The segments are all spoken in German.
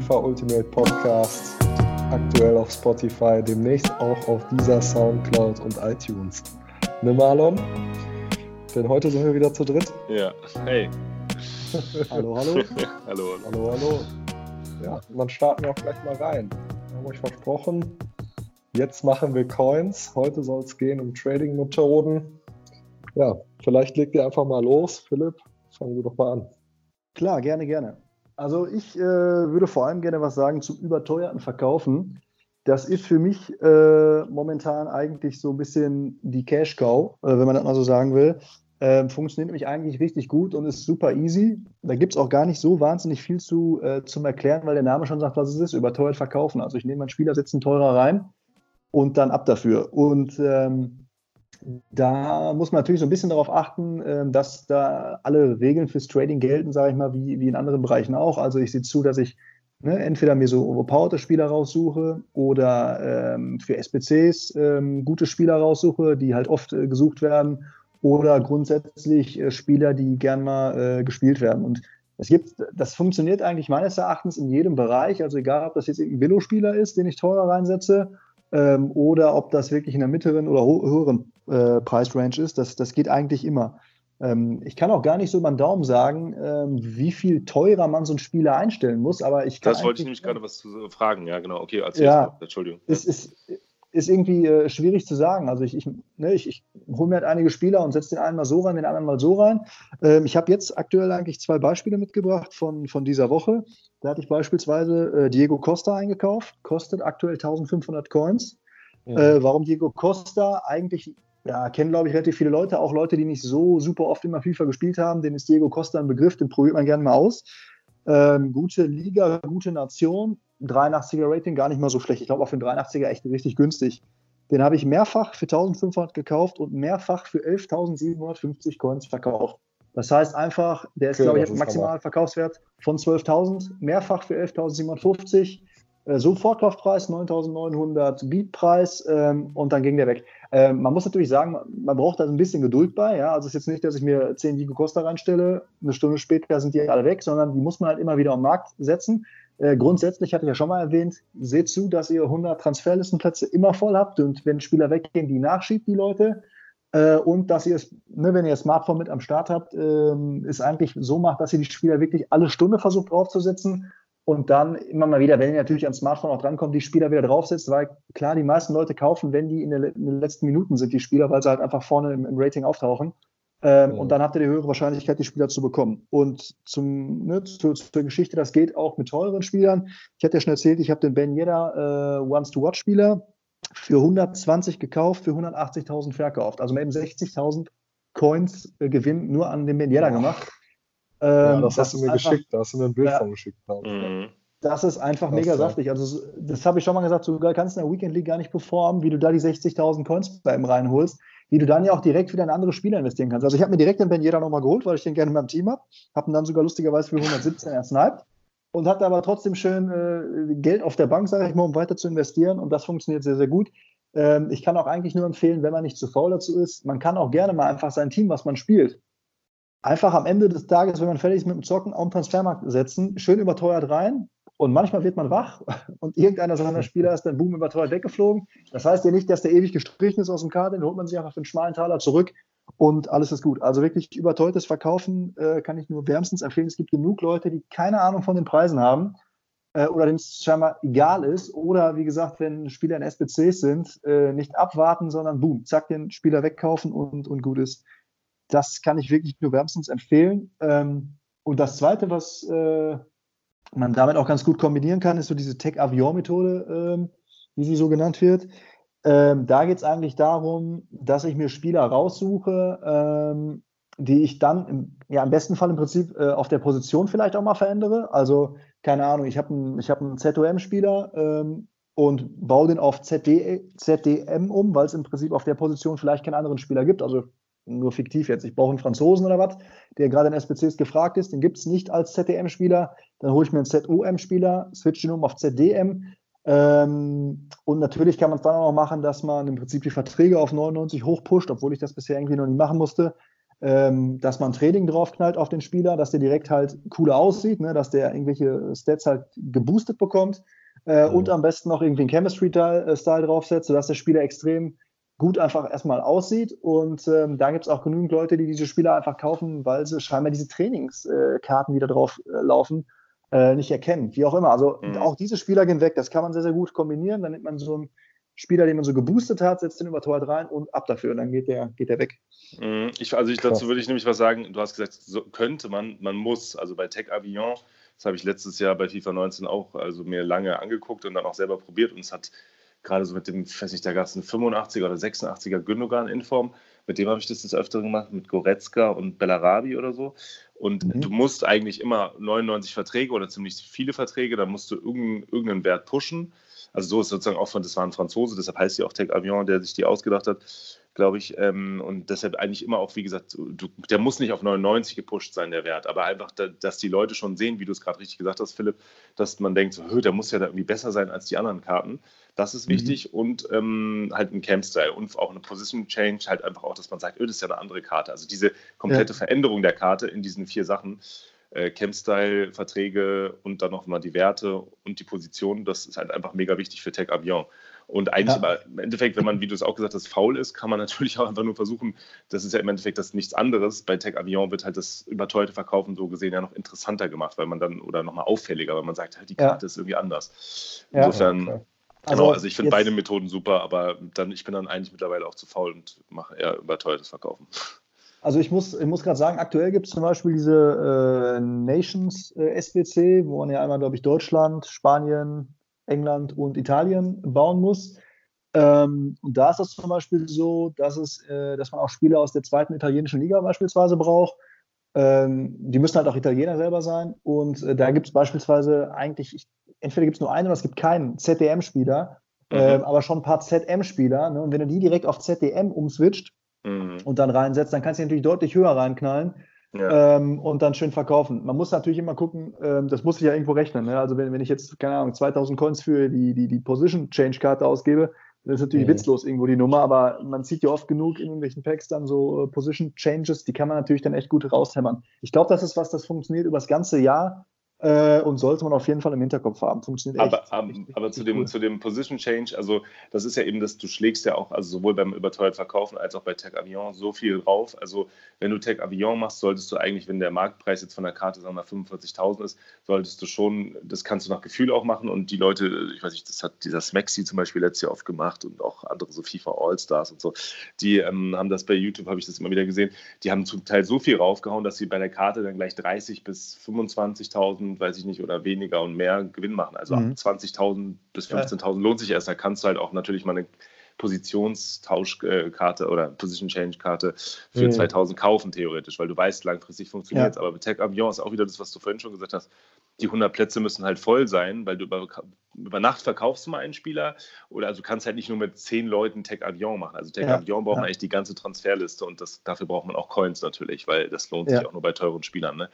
FIFA Ultimate Podcast. Aktuell auf Spotify, demnächst auch auf dieser Soundcloud und iTunes. Ne Marlon? Denn heute sind wir wieder zu dritt. Ja, hey. hallo, hallo. hallo, hallo. Hallo, hallo. Ja, dann starten wir auch gleich mal rein. Wir haben euch versprochen, jetzt machen wir Coins. Heute soll es gehen um Trading-Methoden. Ja, vielleicht legt ihr einfach mal los. Philipp, fangen wir doch mal an. Klar, gerne, gerne. Also ich äh, würde vor allem gerne was sagen zum überteuerten Verkaufen. Das ist für mich äh, momentan eigentlich so ein bisschen die Cash-Cow, äh, wenn man das mal so sagen will. Ähm, funktioniert nämlich eigentlich richtig gut und ist super easy. Da gibt es auch gar nicht so wahnsinnig viel zu, äh, zum Erklären, weil der Name schon sagt, was es ist, überteuert verkaufen. Also ich nehme meinen Spieler, setze einen teurer rein und dann ab dafür. Und ähm, da muss man natürlich so ein bisschen darauf achten, äh, dass da alle Regeln fürs Trading gelten, sage ich mal, wie, wie in anderen Bereichen auch. Also ich sehe zu, dass ich ne, entweder mir so overpowerte Spieler raussuche oder ähm, für SPCs ähm, gute Spieler raussuche, die halt oft äh, gesucht werden oder grundsätzlich äh, Spieler, die gern mal äh, gespielt werden. Und es gibt, das funktioniert eigentlich meines Erachtens in jedem Bereich. Also egal, ob das jetzt ein Billo-Spieler ist, den ich teurer reinsetze, ähm, oder ob das wirklich in der mittleren oder höheren äh, Preisrange ist, das, das geht eigentlich immer. Ähm, ich kann auch gar nicht so über den Daumen sagen, ähm, wie viel teurer man so einen Spieler einstellen muss, aber ich kann. Das wollte ich nämlich gerade was zu fragen, ja, genau. Okay, erzähl ja, Entschuldigung. Es ist, ist irgendwie äh, schwierig zu sagen. Also ich, ich, ne, ich, ich hole mir halt einige Spieler und setze den einen mal so rein, den anderen mal so rein. Ähm, ich habe jetzt aktuell eigentlich zwei Beispiele mitgebracht von, von dieser Woche. Da hatte ich beispielsweise äh, Diego Costa eingekauft, kostet aktuell 1500 Coins. Mhm. Äh, warum Diego Costa? Eigentlich ja, kennen, glaube ich, relativ viele Leute, auch Leute, die nicht so super oft immer FIFA gespielt haben. Den ist Diego Costa ein Begriff, den probiert man gerne mal aus. Ähm, gute Liga, gute Nation, 83er Rating gar nicht mal so schlecht. Ich glaube auch für den 83er echt richtig günstig. Den habe ich mehrfach für 1500 gekauft und mehrfach für 11.750 Coins verkauft. Das heißt einfach, der ist, okay, glaube ich, maximal Verkaufswert von 12.000, mehrfach für 11.750. Äh, Sofortkaufpreis 9.900 Beatpreis ähm, und dann ging der weg. Ähm, man muss natürlich sagen, man braucht da ein bisschen Geduld bei. Ja? Also es ist jetzt nicht, dass ich mir 10 Vigo Costa reinstelle, eine Stunde später sind die alle weg, sondern die muss man halt immer wieder am Markt setzen. Äh, grundsätzlich hatte ich ja schon mal erwähnt, seht zu, dass ihr 100 Transferlistenplätze immer voll habt und wenn Spieler weggehen, die nachschiebt, die Leute. Äh, und dass ihr es, ne, wenn ihr Smartphone mit am Start habt, ähm, ist eigentlich so macht, dass ihr die Spieler wirklich alle Stunde versucht draufzusetzen und dann immer mal wieder, wenn ihr natürlich ans Smartphone auch drankommt, die Spieler wieder draufsetzt, weil klar, die meisten Leute kaufen, wenn die in, der, in den letzten Minuten sind, die Spieler, weil sie halt einfach vorne im, im Rating auftauchen. Ähm, ja. Und dann habt ihr die höhere Wahrscheinlichkeit, die Spieler zu bekommen. Und zum, ne, zu, zur Geschichte, das geht auch mit teuren Spielern. Ich hatte ja schon erzählt, ich habe den Ben Yedda äh, Once-to-Watch-Spieler für 120 gekauft, für 180.000 verkauft. Also eben 60.000 Coins äh, Gewinn nur an den Ben Yedda gemacht. Ähm, ja, das, das hast du mir einfach, geschickt, da hast du mir ein Bild ja, von geschickt. Mhm. Das ist einfach mega saftig. Also, das habe ich schon mal gesagt, du kannst in der Weekend League gar nicht performen, wie du da die 60.000 Coins bei ihm reinholst, wie du dann ja auch direkt wieder in andere Spieler investieren kannst. Also, ich habe mir direkt den Ben Jeder nochmal geholt, weil ich den gerne in meinem Team habe. Habe ihn dann sogar lustigerweise für 117 er sniped und hatte aber trotzdem schön äh, Geld auf der Bank, sage ich mal, um weiter zu investieren. Und das funktioniert sehr, sehr gut. Ähm, ich kann auch eigentlich nur empfehlen, wenn man nicht zu faul dazu ist, man kann auch gerne mal einfach sein Team, was man spielt, einfach am Ende des Tages, wenn man fertig ist mit dem Zocken, auf den Transfermarkt setzen, schön überteuert rein. Und manchmal wird man wach und irgendeiner seiner Spieler ist dann boom überteuert weggeflogen. Das heißt ja nicht, dass der ewig gestrichen ist aus dem Kader, den holt man sich einfach für einen schmalen Taler zurück und alles ist gut. Also wirklich überteuertes Verkaufen äh, kann ich nur wärmstens empfehlen. Es gibt genug Leute, die keine Ahnung von den Preisen haben äh, oder denen es scheinbar egal ist. Oder wie gesagt, wenn Spieler in SBCs sind, äh, nicht abwarten, sondern boom, zack, den Spieler wegkaufen und, und gut ist. Das kann ich wirklich nur wärmstens empfehlen. Ähm, und das Zweite, was äh, man damit auch ganz gut kombinieren kann, ist so diese Tech-Avion-Methode, ähm, wie sie so genannt wird. Ähm, da geht es eigentlich darum, dass ich mir Spieler raussuche, ähm, die ich dann im, ja, im besten Fall im Prinzip äh, auf der Position vielleicht auch mal verändere. Also, keine Ahnung, ich habe einen, hab ZOM-Spieler ähm, und baue den auf ZD, ZDM um, weil es im Prinzip auf der Position vielleicht keinen anderen Spieler gibt. Also nur fiktiv jetzt, ich brauche einen Franzosen oder was, der gerade in SPCs gefragt ist, den gibt es nicht als ZDM-Spieler, dann hole ich mir einen ZOM-Spieler, switch den um auf ZDM. Ähm, und natürlich kann man es dann auch noch machen, dass man im Prinzip die Verträge auf 99 hochpusht, obwohl ich das bisher irgendwie noch nie machen musste. ähm, dass man Training draufknallt auf den Spieler, dass der direkt halt cooler aussieht, ne? dass der irgendwelche Stats halt geboostet bekommt äh, mhm. und am besten noch irgendwie einen Chemistry-Style äh, draufsetzt, sodass der Spieler extrem gut einfach erstmal aussieht. Und ähm, da gibt es auch genügend Leute, die diese Spieler einfach kaufen, weil sie scheinbar diese Trainingskarten, die da drauf äh, laufen, äh, nicht erkennen. Wie auch immer. Also mhm. auch diese Spieler gehen weg. Das kann man sehr, sehr gut kombinieren. Dann nimmt man so einen Spieler, den man so geboostet hat, setzt den überteuert rein und ab dafür. Und dann geht der, geht der weg. Mhm. Ich, also ich, dazu würde ich nämlich was sagen. Du hast gesagt, so könnte man, man muss. Also bei Tech Avignon, das habe ich letztes Jahr bei FIFA 19 auch also mir lange angeguckt und dann auch selber probiert. Und es hat gerade so mit dem, ich weiß nicht, da gab es einen 85er oder 86er Gündogan in Form. Mit dem habe ich das des Öfteren gemacht, mit Goretzka und Bellarabi oder so. Und mhm. du musst eigentlich immer 99 Verträge oder ziemlich viele Verträge, da musst du irgendeinen, irgendeinen Wert pushen. Also so ist sozusagen auch von, das war ein Franzose, deshalb heißt sie auch Tech Avion, der sich die ausgedacht hat, glaube ich. Ähm, und deshalb eigentlich immer auch, wie gesagt, du, der muss nicht auf 99 gepusht sein, der Wert, aber einfach, da, dass die Leute schon sehen, wie du es gerade richtig gesagt hast, Philipp, dass man denkt, so, der muss ja da irgendwie besser sein als die anderen Karten. Das ist mhm. wichtig und ähm, halt ein Camp-Style und auch eine Position Change, halt einfach auch, dass man sagt, öh, das ist ja eine andere Karte. Also diese komplette ja. Veränderung der Karte in diesen vier Sachen, äh, Camp-Style, Verträge und dann nochmal die Werte und die Position, das ist halt einfach mega wichtig für Tech Avion. Und eigentlich, ja. aber im Endeffekt, wenn man, wie du es auch gesagt hast, faul ist, kann man natürlich auch einfach nur versuchen, das ist ja im Endeffekt das nichts anderes. Bei Tech Avion wird halt das überteuerte Verkaufen so gesehen ja noch interessanter gemacht, weil man dann, oder nochmal auffälliger, weil man sagt, halt, die Karte ja. ist irgendwie anders. Insofern. Ja, okay. Also, genau, also ich finde beide Methoden super, aber dann, ich bin dann eigentlich mittlerweile auch zu faul und mache eher überteuertes Verkaufen. Also ich muss, ich muss gerade sagen, aktuell gibt es zum Beispiel diese äh, Nations äh, SBC, wo man ja einmal, glaube ich, Deutschland, Spanien, England und Italien bauen muss. Ähm, und da ist das zum Beispiel so, dass, es, äh, dass man auch Spieler aus der zweiten italienischen Liga beispielsweise braucht. Ähm, die müssen halt auch Italiener selber sein. Und äh, da gibt es beispielsweise eigentlich, ich, entweder gibt es nur einen oder es gibt keinen ZDM-Spieler, mhm. ähm, aber schon ein paar ZM-Spieler. Ne? Und wenn du die direkt auf ZDM umswitcht mhm. und dann reinsetzt, dann kannst du natürlich deutlich höher reinknallen. Ja. Ähm, und dann schön verkaufen. Man muss natürlich immer gucken, ähm, das muss ich ja irgendwo rechnen. Ne? Also wenn, wenn ich jetzt, keine Ahnung, 2000 Coins für die, die, die Position Change Karte ausgebe, das ist natürlich mhm. witzlos irgendwo die Nummer, aber man sieht ja oft genug in irgendwelchen Packs dann so äh, Position Changes, die kann man natürlich dann echt gut raushämmern. Ich glaube, das ist was, das funktioniert über das ganze Jahr äh, und sollte man auf jeden Fall im Hinterkopf haben. Funktioniert aber, echt, aber, echt, aber zu, dem, cool. zu dem Position Change, also das ist ja eben, dass du schlägst ja auch, also sowohl beim überteuert Verkaufen als auch bei Tech Avion so viel drauf. Also wenn du Tech Avion machst, solltest du eigentlich, wenn der Marktpreis jetzt von der Karte, sagen wir mal 45.000 ist, solltest du schon, das kannst du nach Gefühl auch machen und die Leute, ich weiß nicht, das hat dieser Smexy zum Beispiel letztes Jahr oft gemacht und auch andere so FIFA All-Stars und so, die ähm, haben das bei YouTube, habe ich das immer wieder gesehen, die haben zum Teil so viel raufgehauen, dass sie bei der Karte dann gleich 30 bis 25.000 weiß ich nicht, oder weniger und mehr Gewinn machen. Also mhm. 20.000 bis 15.000 ja. lohnt sich erst. Da kannst du halt auch natürlich mal eine Positionstauschkarte oder Position Change Karte für mhm. 2000 kaufen, theoretisch, weil du weißt, langfristig funktioniert es. Ja. Aber mit Tech Avion ist auch wieder das, was du vorhin schon gesagt hast die 100 Plätze müssen halt voll sein, weil du über, über Nacht verkaufst du mal einen Spieler oder also du kannst halt nicht nur mit 10 Leuten Tech Avion machen. Also Tech ja, Avion braucht ja. man eigentlich die ganze Transferliste und das, dafür braucht man auch Coins natürlich, weil das lohnt ja. sich auch nur bei teuren Spielern. Ne?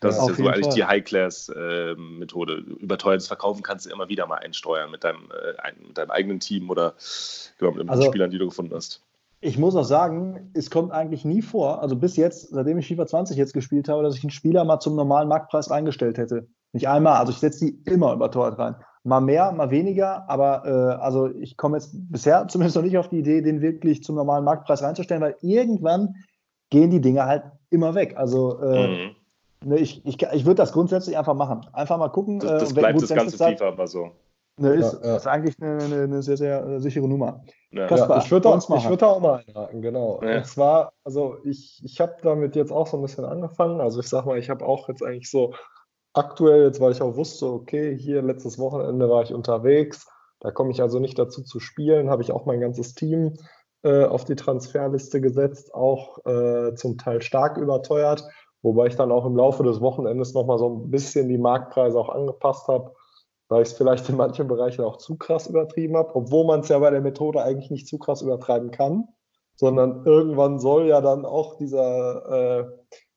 Das ist ja so eigentlich Fall. die High-Class-Methode. Äh, Überteuertes Verkaufen kannst du immer wieder mal einsteuern mit deinem, äh, mit deinem eigenen Team oder genau, mit den also, Spielern, die du gefunden hast. Ich muss auch sagen, es kommt eigentlich nie vor, also bis jetzt, seitdem ich FIFA 20 jetzt gespielt habe, dass ich einen Spieler mal zum normalen Marktpreis eingestellt hätte. Nicht einmal, also ich setze die immer überteuert rein. Mal mehr, mal weniger, aber äh, also ich komme jetzt bisher zumindest noch nicht auf die Idee, den wirklich zum normalen Marktpreis reinzustellen, weil irgendwann gehen die Dinge halt immer weg. Also äh, mhm. ne, ich, ich, ich würde das grundsätzlich einfach machen. Einfach mal gucken. Das, das äh, bleibt das ganze Zeit, FIFA aber so. Ne, ist, ja, ja. ist eigentlich eine, eine, eine, sehr, sehr äh, sichere Nummer. Ja. Kaspar, ich würde auch, würd auch mal einhaken, genau. Und zwar, also ich, ich habe damit jetzt auch so ein bisschen angefangen. Also ich sag mal, ich habe auch jetzt eigentlich so aktuell, jetzt weil ich auch wusste, okay, hier letztes Wochenende war ich unterwegs, da komme ich also nicht dazu zu spielen, habe ich auch mein ganzes Team äh, auf die Transferliste gesetzt, auch äh, zum Teil stark überteuert, wobei ich dann auch im Laufe des Wochenendes nochmal so ein bisschen die Marktpreise auch angepasst habe, weil ich es vielleicht in manchen Bereichen auch zu krass übertrieben habe, obwohl man es ja bei der Methode eigentlich nicht zu krass übertreiben kann, sondern irgendwann soll ja dann auch dieser äh,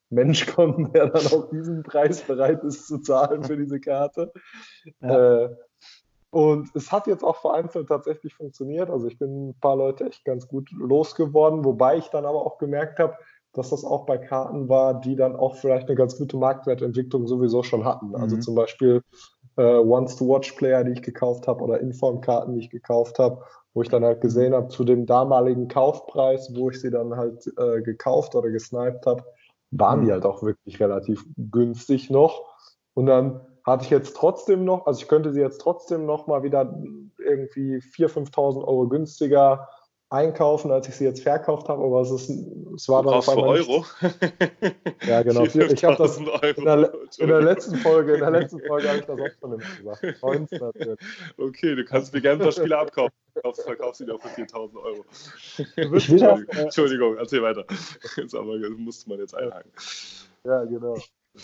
Mensch kommen, der dann auch diesen Preis bereit ist zu zahlen für diese Karte. Ja. Äh, und es hat jetzt auch vereinzelt tatsächlich funktioniert. Also ich bin ein paar Leute echt ganz gut losgeworden, wobei ich dann aber auch gemerkt habe, dass das auch bei Karten war, die dann auch vielleicht eine ganz gute Marktwertentwicklung sowieso schon hatten. Also mhm. zum Beispiel äh, Once-to-Watch-Player, die ich gekauft habe, oder Inform-Karten, die ich gekauft habe, wo ich dann halt gesehen habe, zu dem damaligen Kaufpreis, wo ich sie dann halt äh, gekauft oder gesniped habe, waren die mhm. halt auch wirklich relativ günstig noch. Und dann hatte ich jetzt trotzdem noch, also ich könnte sie jetzt trotzdem noch mal wieder irgendwie 4.000, 5.000 Euro günstiger einkaufen, als ich sie jetzt verkauft habe, aber es, ist, es war dann auf einmal Euro. ja, genau. Ich habe das in der, in der, letzten Folge, in der letzten Folge habe ich das auch schon immer gesagt. 19 okay, du kannst mir gerne ein paar Spiele abkaufen. Verkaufst, verkaufst ihn auch für 4000 Euro. Entschuldigung, Entschuldigung, erzähl weiter. Jetzt aber musste man jetzt einhaken. Ja, genau.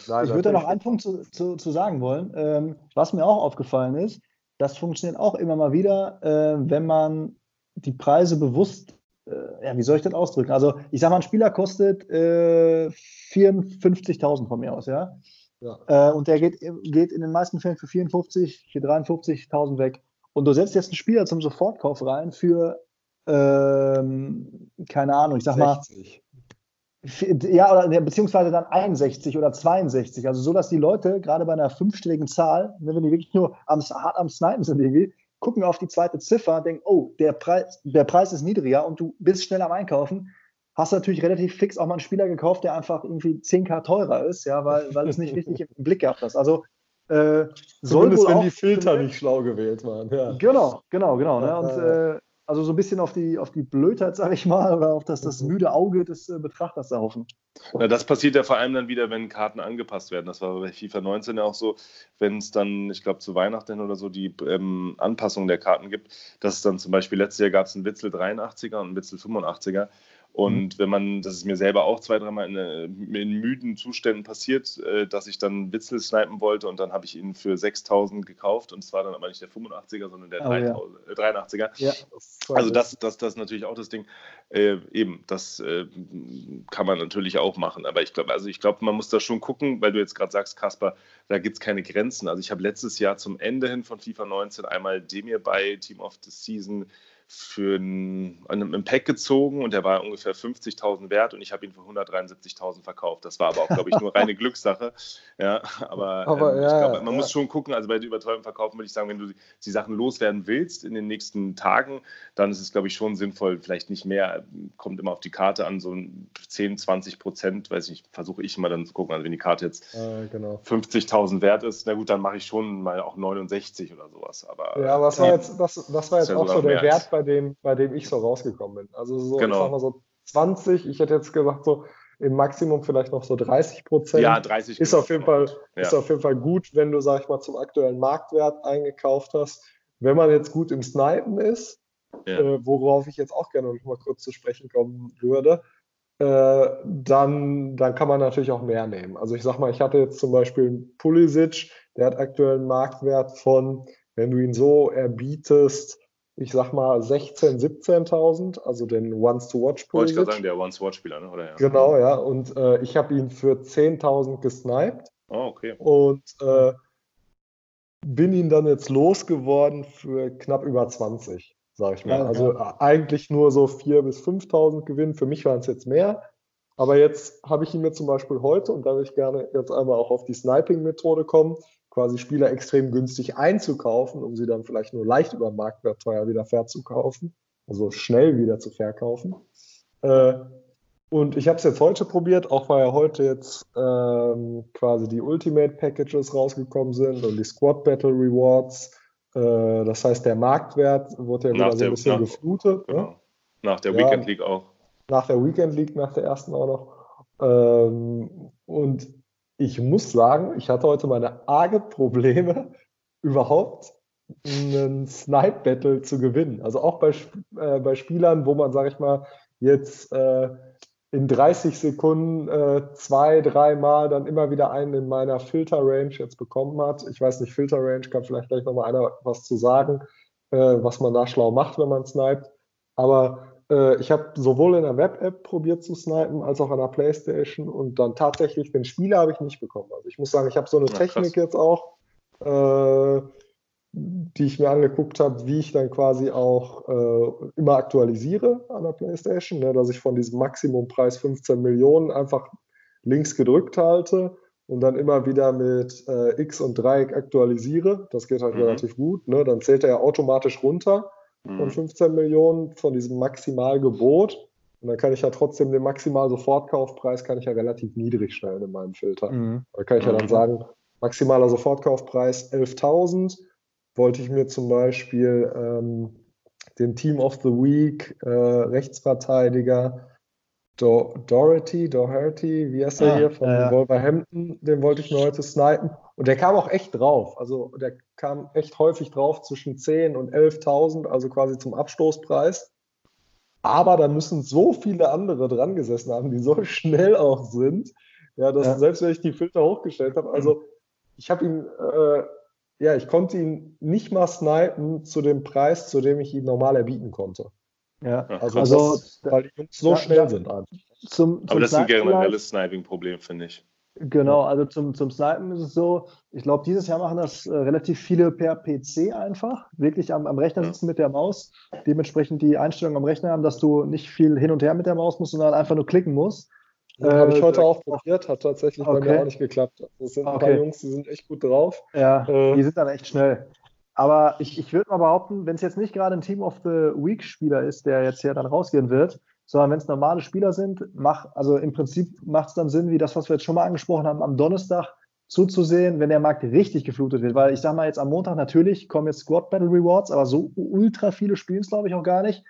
Nein, ich würde da noch einen Punkt zu, zu, zu sagen wollen. Ähm, was mir auch aufgefallen ist, das funktioniert auch immer mal wieder, äh, wenn man die Preise bewusst, äh, ja, wie soll ich das ausdrücken? Also, ich sage mal, ein Spieler kostet äh, 54.000 von mir aus, ja. ja. Äh, und der geht, geht in den meisten Fällen für 54, für 53.000 weg. Und du setzt jetzt einen Spieler zum Sofortkauf rein für, ähm, keine Ahnung, ich sag 60. mal, ja, oder beziehungsweise dann 61 oder 62. Also so, dass die Leute gerade bei einer fünfstelligen Zahl, ne, wenn die wirklich nur am, hart am Snipen sind irgendwie, gucken auf die zweite Ziffer, denken, oh, der Preis, der Preis ist niedriger und du bist schnell am Einkaufen, hast du natürlich relativ fix auch mal einen Spieler gekauft, der einfach irgendwie 10k teurer ist, ja, weil, weil es nicht richtig im Blick gehabt hast. Also äh, Zumindest wenn die Filter nicht schlau gewählt waren. Ja. Genau, genau, genau. Ne? Und äh, also so ein bisschen auf die, auf die Blödheit, sage ich mal, oder auf das, das mhm. müde Auge des äh, Betrachters da hoffen. Ja, das passiert ja vor allem dann wieder, wenn Karten angepasst werden. Das war bei FIFA 19 ja auch so, wenn es dann, ich glaube, zu Weihnachten oder so die ähm, Anpassung der Karten gibt, dass es dann zum Beispiel letztes Jahr gab es einen Witzel 83er und einen Witzel 85er. Und mhm. wenn man, das ist mir selber auch zwei, dreimal in, äh, in müden Zuständen passiert, äh, dass ich dann Witzel snipen wollte und dann habe ich ihn für 6000 gekauft und es war dann aber nicht der 85er, sondern der oh, 3000, ja. 83er. Ja, also das, das, das ist natürlich auch das Ding. Äh, eben, das äh, kann man natürlich auch machen. Aber ich glaube, also ich glaube, man muss da schon gucken, weil du jetzt gerade sagst, Kasper, da gibt es keine Grenzen. Also ich habe letztes Jahr zum Ende hin von FIFA 19 einmal Demir bei Team of the Season für einen, einen Pack gezogen und der war ungefähr 50.000 wert und ich habe ihn für 173.000 verkauft. Das war aber auch, glaube ich, nur reine Glückssache. Ja, aber, aber ähm, ja, ich glaube, man ja. muss schon gucken, also bei den überteuerten Verkaufen würde ich sagen, wenn du die Sachen loswerden willst in den nächsten Tagen, dann ist es, glaube ich, schon sinnvoll, vielleicht nicht mehr, kommt immer auf die Karte an, so 10, 20 Prozent, weiß ich, versuche ich immer dann zu gucken. Also wenn die Karte jetzt äh, genau. 50.000 wert ist, na gut, dann mache ich schon mal auch 69 oder sowas. Aber, ja, was war jetzt, was, was war jetzt auch so der Wert bei dem, bei dem ich so rausgekommen bin. Also so, genau. ich sag mal so 20, ich hätte jetzt gesagt, so im Maximum vielleicht noch so 30 Prozent. Ja, 30 ist auf jeden Fall ja. Ist auf jeden Fall gut, wenn du, sag ich mal, zum aktuellen Marktwert eingekauft hast. Wenn man jetzt gut im Snipen ist, ja. äh, worauf ich jetzt auch gerne noch mal kurz zu sprechen kommen würde, äh, dann, dann kann man natürlich auch mehr nehmen. Also ich sag mal, ich hatte jetzt zum Beispiel Pulisic, der hat aktuell einen Marktwert von, wenn du ihn so erbietest, ich sag mal 16.000, 17.000, also den Once-to-Watch. Wollte ich gerade sagen, der Once-to-Watch-Spieler, ne? oder? Ja. Genau, ja. Und äh, ich habe ihn für 10.000 gesniped. Oh, okay. Und äh, bin ihn dann jetzt losgeworden für knapp über 20, sage ich mal. Ja, also ja. eigentlich nur so 4.000 bis 5.000 Gewinn. Für mich waren es jetzt mehr. Aber jetzt habe ich ihn mir zum Beispiel heute, und da will ich gerne jetzt einmal auch auf die Sniping-Methode kommen, quasi Spieler extrem günstig einzukaufen, um sie dann vielleicht nur leicht über Marktwert teuer wieder verzukaufen, also schnell wieder zu verkaufen. Äh, und ich habe es jetzt heute probiert, auch weil ja heute jetzt ähm, quasi die Ultimate Packages rausgekommen sind und die Squad Battle Rewards. Äh, das heißt, der Marktwert wurde ja wieder so ein bisschen nach, geflutet. Genau. Ne? Nach der Weekend League auch. Nach der Weekend League, nach der ersten auch noch. Ähm, und ich muss sagen, ich hatte heute meine arge Probleme, überhaupt einen Snipe-Battle zu gewinnen. Also auch bei, äh, bei Spielern, wo man, sage ich mal, jetzt äh, in 30 Sekunden äh, zwei, dreimal dann immer wieder einen in meiner Filter-Range jetzt bekommen hat. Ich weiß nicht, Filter-Range kann vielleicht gleich nochmal einer was zu sagen, äh, was man da schlau macht, wenn man sniped. Aber äh, ich habe sowohl in der Web-App probiert zu snipen, als auch an der Playstation und dann tatsächlich den Spieler habe ich nicht bekommen. Also ich muss sagen, ich habe so eine ja, Technik krass. jetzt auch. Äh, die ich mir angeguckt habe, wie ich dann quasi auch äh, immer aktualisiere an der PlayStation, ne, dass ich von diesem Maximumpreis 15 Millionen einfach links gedrückt halte und dann immer wieder mit äh, X und Dreieck aktualisiere. Das geht halt mhm. relativ gut. Ne? Dann zählt er ja automatisch runter mhm. von 15 Millionen von diesem Maximalgebot. Und dann kann ich ja trotzdem den Maximal-Sofortkaufpreis kann ich ja relativ niedrig stellen in meinem Filter. Mhm. Da kann ich ja dann mhm. sagen, maximaler Sofortkaufpreis 11.000 wollte ich mir zum Beispiel ähm, den Team of the Week äh, Rechtsverteidiger Do Doherty, Doherty, wie heißt er ah, hier, von ja, Wolverhampton, den wollte ich mir heute snipen. Und der kam auch echt drauf. Also der kam echt häufig drauf zwischen 10 und 11.000, also quasi zum Abstoßpreis. Aber da müssen so viele andere dran gesessen haben, die so schnell auch sind, ja, dass ja. selbst wenn ich die Filter hochgestellt habe, also ich habe ihn äh, ja, ich konnte ihn nicht mal snipen zu dem Preis, zu dem ich ihn normal erbieten konnte. Ja, also, also das, weil die Jungs so da, schnell da, sind. Zum, zum Aber das ist ein generelles Sniping-Problem, finde ich. Genau, also zum, zum Snipen ist es so, ich glaube, dieses Jahr machen das äh, relativ viele per PC einfach, wirklich am, am Rechner sitzen mit der Maus, dementsprechend die Einstellung am Rechner haben, dass du nicht viel hin und her mit der Maus musst, sondern einfach nur klicken musst. Äh, Habe ich heute auch probiert, hat tatsächlich okay. bei mir auch nicht geklappt. Also es sind ein okay. paar Jungs, die sind echt gut drauf. Ja, äh, die sind dann echt schnell. Aber ich, ich würde mal behaupten, wenn es jetzt nicht gerade ein Team of the Week-Spieler ist, der jetzt hier dann rausgehen wird, sondern wenn es normale Spieler sind, mach, also im Prinzip macht es dann Sinn, wie das, was wir jetzt schon mal angesprochen haben, am Donnerstag zuzusehen, wenn der Markt richtig geflutet wird. Weil ich sage mal, jetzt am Montag natürlich kommen jetzt Squad Battle Rewards, aber so ultra viele spielen es, glaube ich, auch gar nicht.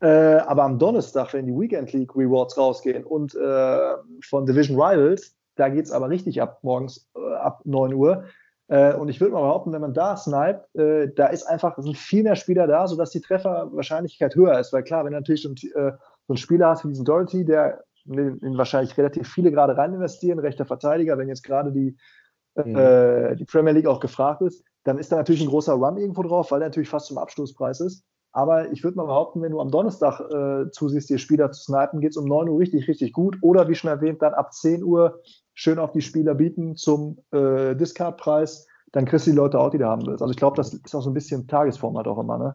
Äh, aber am Donnerstag, wenn die Weekend League Rewards rausgehen und äh, von Division Rivals, da geht es aber richtig ab morgens äh, ab 9 Uhr. Äh, und ich würde mal behaupten, wenn man da sniped, äh, da ist einfach, sind viel mehr Spieler da, sodass die Trefferwahrscheinlichkeit höher ist. Weil klar, wenn du natürlich so, ein, äh, so einen Spieler hast wie diesen Doherty, der in, in wahrscheinlich relativ viele gerade rein investieren, rechter Verteidiger, wenn jetzt gerade die, mhm. die Premier League auch gefragt ist, dann ist da natürlich ein großer Run irgendwo drauf, weil der natürlich fast zum Abstoßpreis ist. Aber ich würde mal behaupten, wenn du am Donnerstag äh, zusiehst, dir Spieler zu snipen, geht es um 9 Uhr richtig, richtig gut. Oder wie schon erwähnt, dann ab 10 Uhr schön auf die Spieler bieten zum äh, Discard-Preis. Dann kriegst du die Leute auch, die du haben willst. Also ich glaube, das ist auch so ein bisschen Tagesformat auch immer, ne?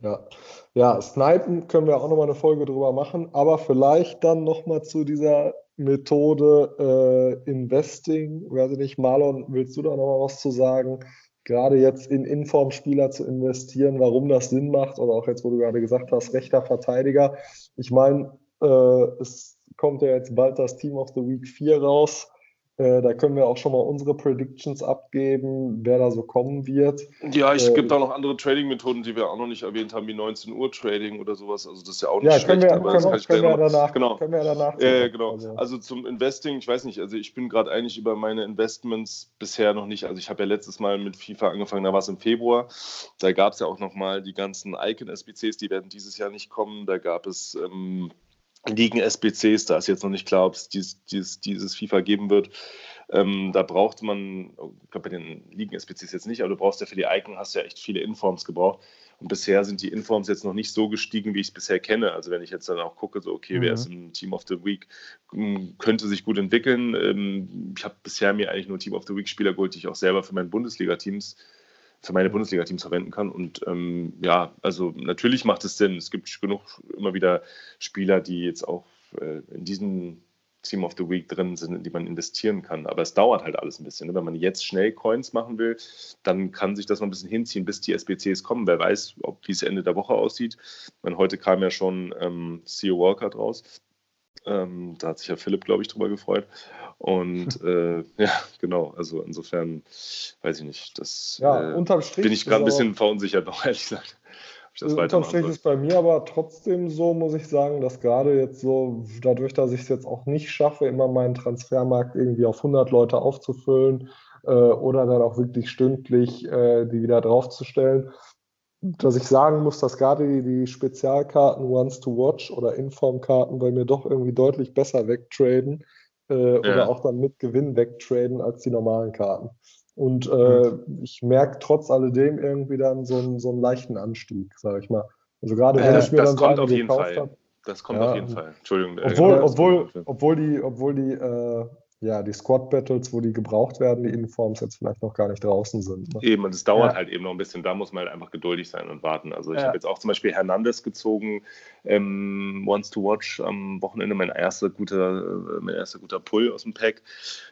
Ja. ja, Snipen können wir auch nochmal eine Folge drüber machen, aber vielleicht dann nochmal zu dieser Methode äh, Investing. Weiß ich nicht, Marlon, willst du da nochmal was zu sagen? Gerade jetzt in Informspieler zu investieren, warum das Sinn macht, oder auch jetzt, wo du gerade gesagt hast, rechter Verteidiger. Ich meine, äh, es kommt ja jetzt bald das Team of the Week 4 raus. Äh, da können wir auch schon mal unsere Predictions abgeben, wer da so kommen wird. Ja, es äh, gibt auch noch andere Trading-Methoden, die wir auch noch nicht erwähnt haben, wie 19 Uhr Trading oder sowas. Also das ist ja auch nicht ja, schlecht. Wir, aber können, das können, wir danach, genau. können wir danach. Äh, genau. Also. also zum Investing, ich weiß nicht, also ich bin gerade eigentlich über meine Investments bisher noch nicht. Also ich habe ja letztes Mal mit FIFA angefangen, da war es im Februar. Da gab es ja auch noch mal die ganzen Icon-SBCs, die werden dieses Jahr nicht kommen. Da gab es ähm, Ligen-SBCs, da ist jetzt noch nicht klar, ob es dies, dies, dieses FIFA geben wird. Ähm, da braucht man, ich glaube bei den Ligen-SBCs jetzt nicht, aber du brauchst ja für die Icon, hast ja echt viele Informs gebraucht. Und bisher sind die Informs jetzt noch nicht so gestiegen, wie ich es bisher kenne. Also wenn ich jetzt dann auch gucke, so okay, mhm. wer ist im Team of the Week, hm, könnte sich gut entwickeln. Ähm, ich habe bisher mir eigentlich nur Team of the Week Spieler geholt, die ich auch selber für meine Bundesliga-Teams für meine Bundesliga-Teams verwenden kann. Und ähm, ja, also natürlich macht es Sinn. Es gibt genug immer wieder Spieler, die jetzt auch äh, in diesen Team of the Week drin sind, in die man investieren kann. Aber es dauert halt alles ein bisschen. Ne? Wenn man jetzt schnell Coins machen will, dann kann sich das noch ein bisschen hinziehen, bis die SBCs kommen. Wer weiß, ob wie es Ende der Woche aussieht. Meine, heute kam ja schon ähm, CEO Walker draus. Ähm, da hat sich ja Philipp, glaube ich, drüber gefreut. Und äh, ja, genau, also insofern weiß ich nicht. Das ja, äh, bin ich gerade ein bisschen verunsichert noch, ehrlich gesagt das Unterm Strich ist bei mir aber trotzdem so, muss ich sagen, dass gerade jetzt so, dadurch, dass ich es jetzt auch nicht schaffe, immer meinen Transfermarkt irgendwie auf 100 Leute aufzufüllen äh, oder dann auch wirklich stündlich äh, die wieder draufzustellen, dass ich sagen muss, dass gerade die, die Spezialkarten Ones to Watch oder Informkarten bei mir doch irgendwie deutlich besser wegtraden äh, ja. oder auch dann mit Gewinn wegtraden als die normalen Karten. Und äh, mhm. ich merke trotz alledem irgendwie dann so einen, so einen leichten Anstieg, sage ich mal. Also gerade wenn äh, ich mir das dann kommt auf jeden Fall. Hab, das kommt ja, auf jeden Fall. Entschuldigung. Obwohl, obwohl, obwohl die, obwohl die äh, ja, die Squad Battles, wo die gebraucht werden, die Informs jetzt vielleicht noch gar nicht draußen sind. Ne? Eben, und es dauert ja. halt eben noch ein bisschen. Da muss man halt einfach geduldig sein und warten. Also ich ja. habe jetzt auch zum Beispiel Hernandez gezogen, ähm, Wants to Watch am Wochenende, mein erster guter, äh, mein erster guter Pull aus dem Pack.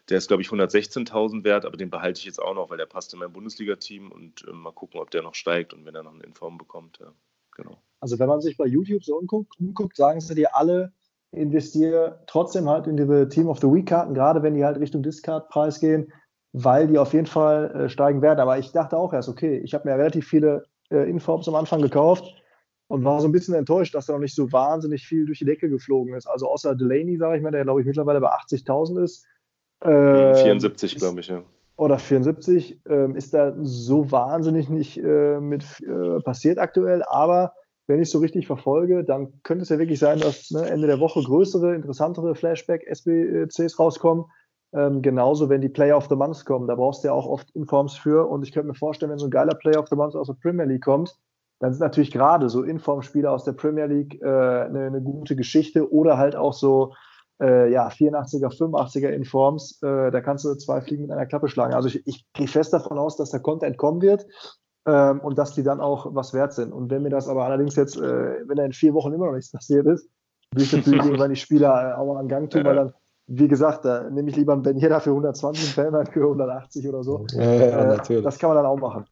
Der ist, glaube ich, 116.000 wert, aber den behalte ich jetzt auch noch, weil der passt in mein Bundesliga-Team und äh, mal gucken, ob der noch steigt und wenn er noch einen Inform bekommt. Ja, genau. Also wenn man sich bei YouTube so umguckt, umguckt sagen sie dir alle, investiere trotzdem halt in diese Team of the Week Karten, gerade wenn die halt Richtung Discard-Preis gehen, weil die auf jeden Fall äh, steigen werden. Aber ich dachte auch erst, okay, ich habe mir relativ viele äh, Informs am Anfang gekauft und war so ein bisschen enttäuscht, dass da noch nicht so wahnsinnig viel durch die Decke geflogen ist. Also außer Delaney, sage ich mal, der glaube ich mittlerweile bei 80.000 ist. Äh, 74, glaube ich, ja. Oder 74 ähm, ist da so wahnsinnig nicht äh, mit äh, passiert aktuell, aber wenn ich so richtig verfolge, dann könnte es ja wirklich sein, dass ne, Ende der Woche größere, interessantere Flashback-SBCs rauskommen. Ähm, genauso, wenn die Player of the Month kommen. Da brauchst du ja auch oft Informs für. Und ich könnte mir vorstellen, wenn so ein geiler Player of the Month aus der Premier League kommt, dann sind natürlich gerade so Inform-Spieler aus der Premier League äh, eine, eine, gute Geschichte oder halt auch so äh, ja, 84er, 85er Informs. Äh, da kannst du zwei Fliegen mit einer Klappe schlagen. Also ich, ich gehe fest davon aus, dass der Content kommen wird ähm, und dass die dann auch was wert sind. Und wenn mir das aber allerdings jetzt, äh, wenn da in vier Wochen immer noch nichts passiert ist, will ich natürlich irgendwann die Spieler äh, auch mal an Gang tun, weil dann, wie gesagt, da nehme ich lieber einen Ben Yedda für 120 und einen für 180 oder so. Ja, ja, äh, das kann man dann auch machen.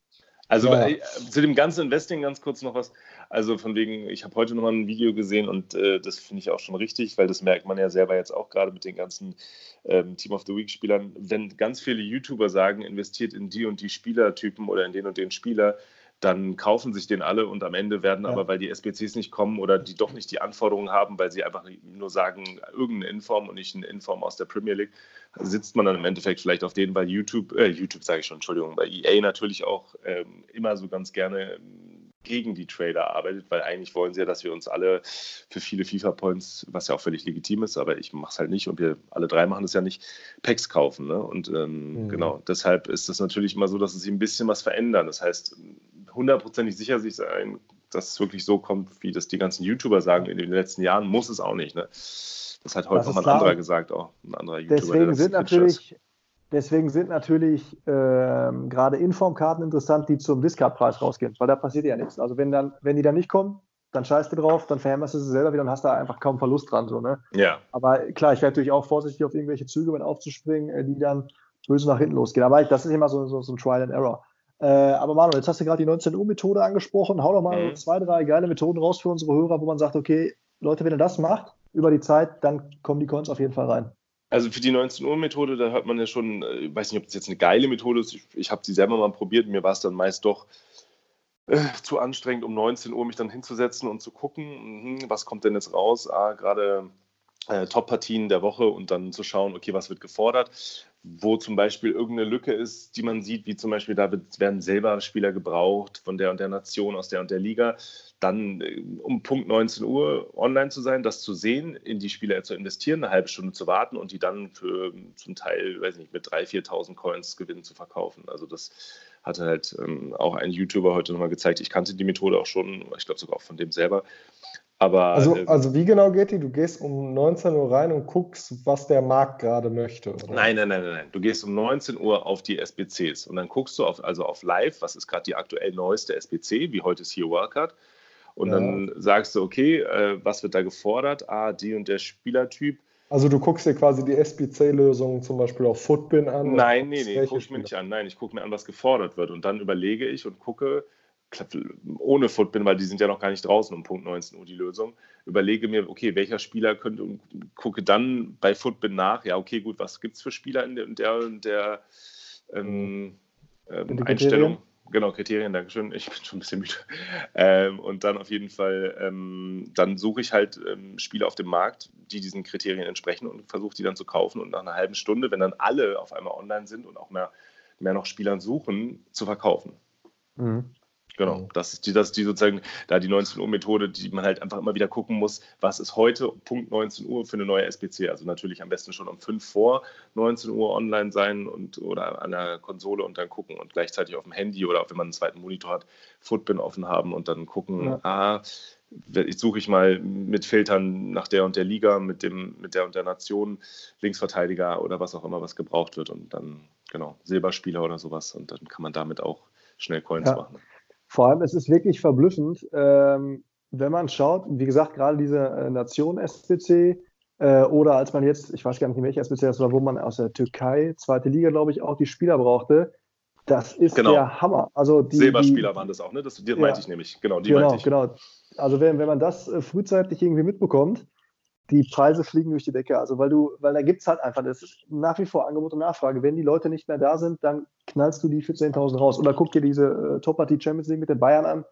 Also ja. äh, zu dem ganzen Investing ganz kurz noch was. Also von wegen, ich habe heute nochmal ein Video gesehen und äh, das finde ich auch schon richtig, weil das merkt man ja selber jetzt auch gerade mit den ganzen ähm, Team of the Week-Spielern. Wenn ganz viele YouTuber sagen, investiert in die und die Spielertypen oder in den und den Spieler, dann kaufen sich den alle und am Ende werden ja. aber, weil die SBCs nicht kommen oder die doch nicht die Anforderungen haben, weil sie einfach nur sagen, irgendeine Inform und nicht eine Inform aus der Premier League, sitzt man dann im Endeffekt vielleicht auf denen, weil YouTube, äh, YouTube sage ich schon, Entschuldigung, bei EA natürlich auch ähm, immer so ganz gerne ähm, gegen die Trader arbeitet, weil eigentlich wollen sie ja, dass wir uns alle für viele FIFA-Points, was ja auch völlig legitim ist, aber ich mache es halt nicht und wir alle drei machen das ja nicht, Packs kaufen. Ne? Und ähm, mhm. genau, deshalb ist das natürlich immer so, dass es sich ein bisschen was verändern. Das heißt, hundertprozentig sicher sich sein, dass es wirklich so kommt, wie das die ganzen YouTuber sagen in den letzten Jahren, muss es auch nicht. Ne? Das hat heute nochmal ein anderer gesagt, auch ein anderer YouTuber. Deswegen sind natürlich, deswegen sind natürlich ähm, gerade Informkarten interessant, die zum Discard-Preis rausgehen, weil da passiert ja nichts. Also wenn dann, wenn die dann nicht kommen, dann scheißt du drauf, dann verhämmerst du sie selber wieder und hast da einfach kaum Verlust dran. So, ne? Ja. Aber klar, ich werde natürlich auch vorsichtig auf irgendwelche Züge mit aufzuspringen, äh, die dann böse nach hinten losgehen. Aber das ist immer so, so, so ein Trial and Error. Äh, aber Manuel, jetzt hast du gerade die 19 Uhr Methode angesprochen. Hau doch mal mhm. zwei, drei geile Methoden raus für unsere Hörer, wo man sagt, okay, Leute, wenn ihr das macht über die Zeit, dann kommen die Coins auf jeden Fall rein. Also für die 19 Uhr Methode, da hört man ja schon, äh, ich weiß nicht, ob das jetzt eine geile Methode ist. Ich, ich habe sie selber mal probiert. Mir war es dann meist doch äh, zu anstrengend, um 19 Uhr mich dann hinzusetzen und zu gucken, mh, was kommt denn jetzt raus. Ah, gerade äh, Top-Partien der Woche und dann zu schauen, okay, was wird gefordert wo zum Beispiel irgendeine Lücke ist, die man sieht, wie zum Beispiel da werden selber Spieler gebraucht von der und der Nation, aus der und der Liga, dann äh, um Punkt 19 Uhr online zu sein, das zu sehen, in die Spieler zu investieren, eine halbe Stunde zu warten und die dann für zum Teil, weiß nicht, mit 3.000, 4.000 Coins Gewinn zu verkaufen. Also das hatte halt ähm, auch ein YouTuber heute nochmal gezeigt. Ich kannte die Methode auch schon, ich glaube sogar auch von dem selber. Aber, also, äh, also wie genau geht die? Du gehst um 19 Uhr rein und guckst, was der Markt gerade möchte. Oder? Nein, nein, nein, nein. Du gehst um 19 Uhr auf die SBCs und dann guckst du auf, also auf Live, was ist gerade die aktuell neueste SBC, wie heute ist hier Wildcard. Und ja. dann sagst du, okay, äh, was wird da gefordert? Ah, die und der Spielertyp. Also du guckst dir quasi die SBC-Lösung zum Beispiel auf Footbin an? Nein, nee, nee, gucke ich mir nicht an. Nein, ich gucke mir an, was gefordert wird. Und dann überlege ich und gucke, ohne Footbin, weil die sind ja noch gar nicht draußen um Punkt 19 Uhr die Lösung, überlege mir, okay, welcher Spieler könnte und gucke dann bei Footbin nach, ja, okay, gut, was gibt es für Spieler in der, in der, in der ähm, ähm, Einstellung? Genau, Kriterien, Dankeschön. Ich bin schon ein bisschen müde. Ähm, und dann auf jeden Fall, ähm, dann suche ich halt ähm, Spieler auf dem Markt, die diesen Kriterien entsprechen und versuche die dann zu kaufen und nach einer halben Stunde, wenn dann alle auf einmal online sind und auch mehr, mehr noch Spielern suchen, zu verkaufen. Mhm. Genau, mhm. das ist die, das ist die sozusagen da die 19 Uhr Methode, die man halt einfach immer wieder gucken muss, was ist heute Punkt 19 Uhr für eine neue SPC. Also natürlich am besten schon um 5 vor 19 Uhr online sein und oder an der Konsole und dann gucken und gleichzeitig auf dem Handy oder auch wenn man einen zweiten Monitor hat, Footbin offen haben und dann gucken, ja. ah, ich suche ich mal mit Filtern nach der und der Liga, mit dem, mit der und der Nation, Linksverteidiger oder was auch immer, was gebraucht wird und dann, genau, Silberspieler oder sowas und dann kann man damit auch schnell Coins ja. machen. Vor allem, es ist wirklich verblüffend, ähm, wenn man schaut, wie gesagt, gerade diese äh, Nation SPC äh, oder als man jetzt, ich weiß gar nicht, welche SPC das war, wo man aus der Türkei, zweite Liga, glaube ich, auch die Spieler brauchte, das ist genau. der Hammer. Also die, Silberspieler die, waren das auch, ne? Das, die ja, meinte ich nämlich. Genau, die genau, meinte ich. Genau. Also wenn, wenn man das äh, frühzeitig irgendwie mitbekommt, die Preise fliegen durch die Decke. Also weil du, weil da gibt es halt einfach, das ist nach wie vor Angebot und Nachfrage. Wenn die Leute nicht mehr da sind, dann knallst du die für 10.000 raus. Oder guck dir diese äh, Top-Partie Champions League mit den Bayern an.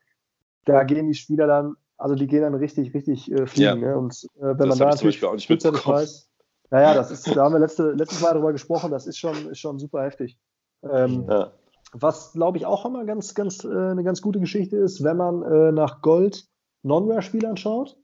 Da gehen die Spieler dann, also die gehen dann richtig, richtig äh, fliegen. Ja. Ne? Und äh, wenn das man da natürlich auch nicht. Weiß, naja, das ist, da haben wir letzte, letztes Mal darüber gesprochen, das ist schon, ist schon super heftig. Ähm, ja. Was, glaube ich, auch immer ganz, ganz, äh, eine ganz gute Geschichte ist, wenn man äh, nach Gold Non-Rare-Spielern schaut,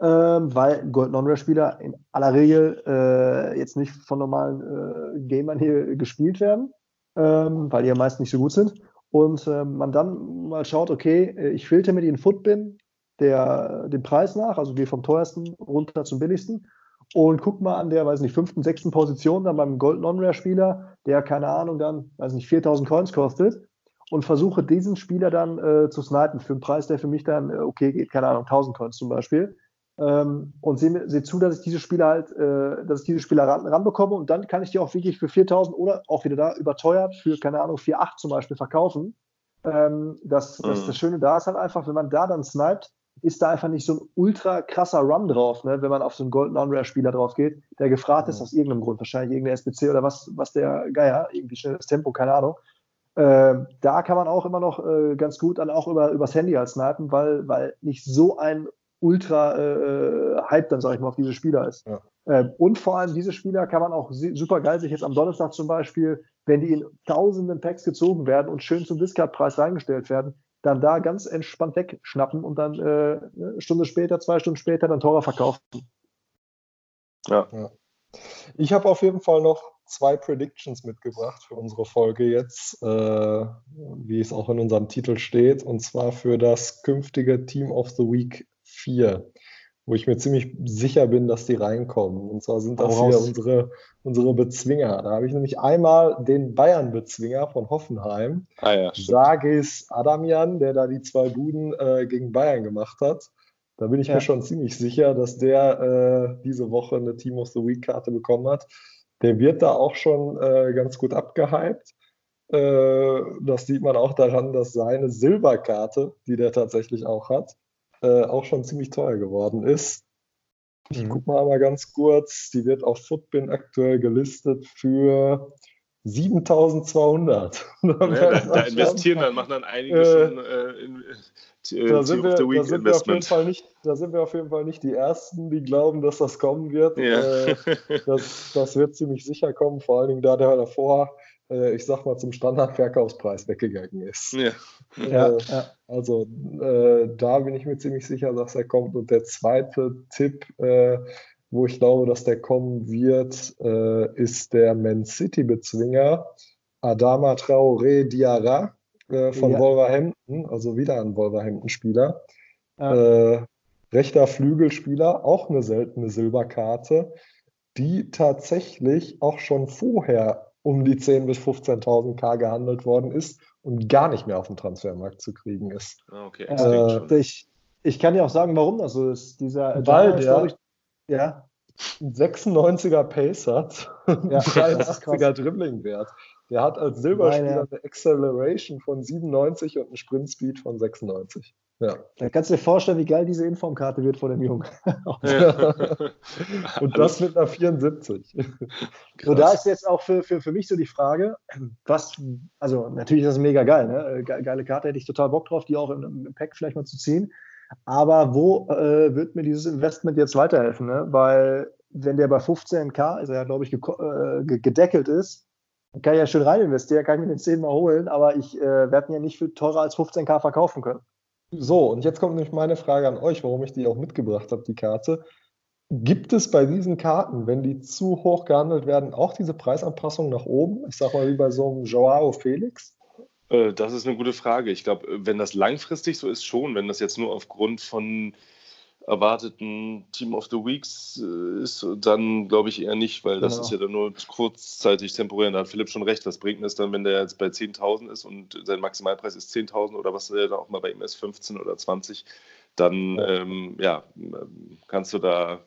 ähm, weil Gold Non-Rare-Spieler in aller Regel äh, jetzt nicht von normalen äh, Gamern hier gespielt werden, ähm, weil die ja meist nicht so gut sind. Und äh, man dann mal schaut, okay, äh, ich filter mir den Footbin der, den Preis nach, also gehe vom teuersten runter zum billigsten und guck mal an der, weiß nicht, fünften, sechsten Position dann beim Gold Non-Rare-Spieler, der, keine Ahnung, dann, weiß nicht, 4000 Coins kostet und versuche diesen Spieler dann äh, zu snipen für einen Preis, der für mich dann äh, okay geht, keine Ahnung, 1000 Coins zum Beispiel. Ähm, und sehe seh zu, dass ich diese Spieler halt, äh, dass ich diese Spieler ran, ranbekomme und dann kann ich die auch wirklich für 4000 oder auch wieder da überteuert für, keine Ahnung, 4,8 zum Beispiel verkaufen. Ähm, das, das, mhm. das Schöne da ist halt einfach, wenn man da dann sniped, ist da einfach nicht so ein ultra krasser Run drauf, ne, wenn man auf so einen Golden Non-Rare-Spieler drauf geht, der gefragt ist aus irgendeinem Grund, wahrscheinlich irgendeine SBC oder was, was der Geier, irgendwie schnelles Tempo, keine Ahnung. Äh, da kann man auch immer noch äh, ganz gut dann auch über, übers Handy als snipen, weil, weil nicht so ein ultra äh, Hype dann, sag ich mal, auf diese Spieler ist. Ja. Ähm, und vor allem diese Spieler kann man auch super geil sich jetzt am Donnerstag zum Beispiel, wenn die in tausenden Packs gezogen werden und schön zum Discard-Preis reingestellt werden, dann da ganz entspannt wegschnappen und dann äh, eine Stunde später, zwei Stunden später dann teurer verkaufen. Ja. ja. Ich habe auf jeden Fall noch zwei Predictions mitgebracht für unsere Folge jetzt, äh, wie es auch in unserem Titel steht, und zwar für das künftige Team of the Week 4 wo ich mir ziemlich sicher bin, dass die reinkommen. Und zwar sind das oh, hier unsere, unsere Bezwinger. Da habe ich nämlich einmal den Bayern-Bezwinger von Hoffenheim, ah, ja, Sagis Adamian, der da die zwei Buden äh, gegen Bayern gemacht hat. Da bin ich ja. mir schon ziemlich sicher, dass der äh, diese Woche eine Team of the Week-Karte bekommen hat. Der wird da auch schon äh, ganz gut abgehypt. Äh, das sieht man auch daran, dass seine Silberkarte, die der tatsächlich auch hat, äh, auch schon ziemlich teuer geworden ist. Ich mhm. gucke mal aber ganz kurz, die wird auf Footbin aktuell gelistet für 7200. Ja, da, da investieren dann, machen dann einige äh, schon äh, in, äh, da sind, wir, da, sind wir auf jeden Fall nicht, da sind wir auf jeden Fall nicht die Ersten, die glauben, dass das kommen wird. Ja. Äh, das, das, wird ziemlich sicher kommen, vor allen Dingen da der davor äh, ich sag mal, zum Standardverkaufspreis weggegangen ist. Ja. Ja, äh, ja. Also äh, da bin ich mir ziemlich sicher, dass er kommt. Und der zweite Tipp, äh, wo ich glaube, dass der kommen wird, äh, ist der Man City-Bezwinger Adama Traoré Diarra äh, von ja. Wolverhampton, also wieder ein Wolverhampton-Spieler. Ja. rechter Flügelspieler, auch eine seltene Silberkarte, die tatsächlich auch schon vorher um die 10.000 bis 15.000 K gehandelt worden ist und gar nicht mehr auf dem Transfermarkt zu kriegen ist. Ah, okay, äh, ich, ich kann dir auch sagen, warum das so ist. Dieser der ich, ja. 96er Pace hat, ja, 83er Dribbling-Wert. Der hat als Silberspieler eine Acceleration von 97 und einen Sprint Speed von 96. Ja. Da kannst du dir vorstellen, wie geil diese Informkarte wird vor dem Jungen. und das mit einer 74. Und da ist jetzt auch für, für, für mich so die Frage, was, also natürlich ist das mega geil, ne? geile Karte, hätte ich total Bock drauf, die auch im, im Pack vielleicht mal zu ziehen. Aber wo äh, wird mir dieses Investment jetzt weiterhelfen? Ne? Weil wenn der bei 15k, also ja, glaube ich, äh, gedeckelt ist, kann ich ja schön rein investieren, kann ich mir den 10 mal holen, aber ich äh, werde ihn ja nicht für teurer als 15k verkaufen können. So, und jetzt kommt nämlich meine Frage an euch, warum ich die auch mitgebracht habe, die Karte. Gibt es bei diesen Karten, wenn die zu hoch gehandelt werden, auch diese Preisanpassung nach oben? Ich sag mal, wie bei so einem Joao Felix? Äh, das ist eine gute Frage. Ich glaube, wenn das langfristig so ist, schon. Wenn das jetzt nur aufgrund von erwarteten Team of the Weeks äh, ist, dann glaube ich eher nicht, weil das genau. ist ja dann nur kurzzeitig temporär. Da hat Philipp schon recht. Was bringt es dann, wenn der jetzt bei 10.000 ist und sein Maximalpreis ist 10.000 oder was der dann auch mal bei ihm ist, 15 oder 20? Dann ähm, ja, kannst du da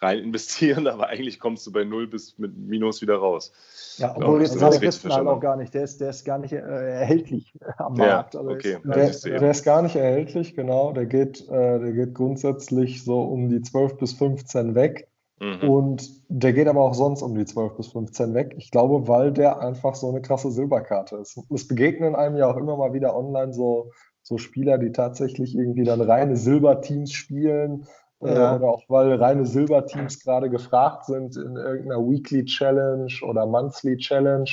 rein investieren, aber eigentlich kommst du bei null bis mit Minus wieder raus. Ja, obwohl jetzt ist der Christen halt auch gar nicht, der ist, der ist gar nicht äh, erhältlich am Markt. Ja, also okay. Ist, der, der, ist gar nicht erhältlich, genau. Der geht, äh, der geht grundsätzlich so um die 12 bis 15 weg. Mhm. Und der geht aber auch sonst um die 12 bis 15 weg. Ich glaube, weil der einfach so eine krasse Silberkarte ist. Es begegnen einem ja auch immer mal wieder online so, so Spieler, die tatsächlich irgendwie dann reine Silberteams spielen ja. oder auch weil reine Silberteams gerade gefragt sind in irgendeiner Weekly Challenge oder Monthly Challenge,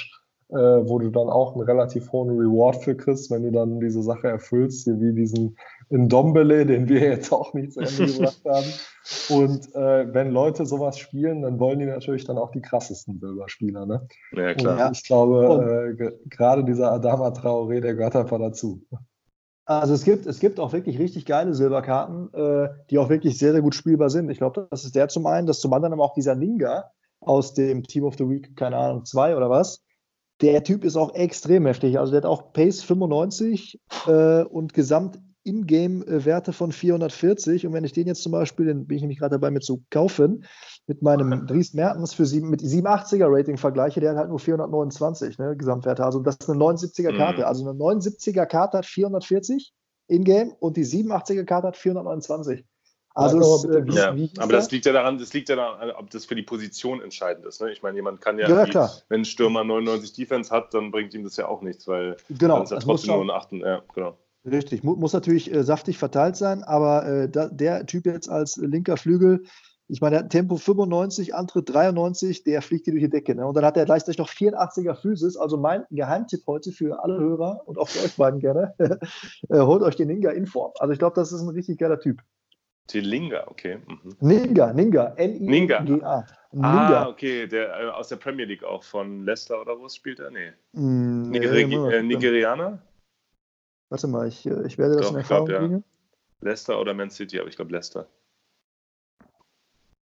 äh, wo du dann auch einen relativ hohen Reward für kriegst, wenn du dann diese Sache erfüllst, wie diesen Ndombele, den wir jetzt auch nicht zu Ende gebracht haben. Und äh, wenn Leute sowas spielen, dann wollen die natürlich dann auch die krassesten Silberspieler. Ne? Ja, klar. Und ich glaube, äh, gerade dieser Adama Traoré, der gehört einfach dazu. Also es gibt, es gibt auch wirklich richtig geile Silberkarten, äh, die auch wirklich sehr, sehr gut spielbar sind. Ich glaube, das ist der zum einen, das zum anderen aber auch dieser Ninja aus dem Team of the Week, keine Ahnung, zwei oder was. Der Typ ist auch extrem heftig. Also der hat auch Pace 95 äh, und Gesamt Ingame-Werte von 440. Und wenn ich den jetzt zum Beispiel, den bin ich nämlich gerade dabei mit zu kaufen, mit meinem Dries Mertens für sieben, mit 87er Rating vergleiche, der hat halt nur 429 ne, Gesamtwerte. Also das ist eine 79er mhm. Karte. Also eine 79er Karte hat 440 Ingame und die 87er Karte hat 429. Also es, äh, wie, ja, wie aber das liegt ja daran, das liegt ja daran, ob das für die Position entscheidend ist. Ne? Ich meine, jemand kann ja, ja die, wenn ein Stürmer 99 Defense hat, dann bringt ihm das ja auch nichts, weil genau, dann ist er trotzdem nur ein Achten. Ja, genau. Richtig, muss natürlich äh, saftig verteilt sein, aber äh, da, der Typ jetzt als linker Flügel, ich meine, der hat Tempo 95, Antritt 93, der fliegt hier durch die Decke. Ne? Und dann hat er gleichzeitig noch 84er Physis. Also mein Geheimtipp heute für alle Hörer und auch für euch beiden gerne, äh, holt euch den Ninga in Form. Also ich glaube, das ist ein richtig geiler Typ. Die Linga, okay. Mhm. Ninga, Ninga, N-I-N-G-A. Ah, okay, der äh, aus der Premier League auch von Leicester oder wo spielt er? Nee. Mm, Nigeri äh, Nigerianer? Warte mal, ich, äh, ich werde das Doch, in Erfahrung glaub, bringen. Ja. Leicester oder Man City, aber ich glaube Leicester.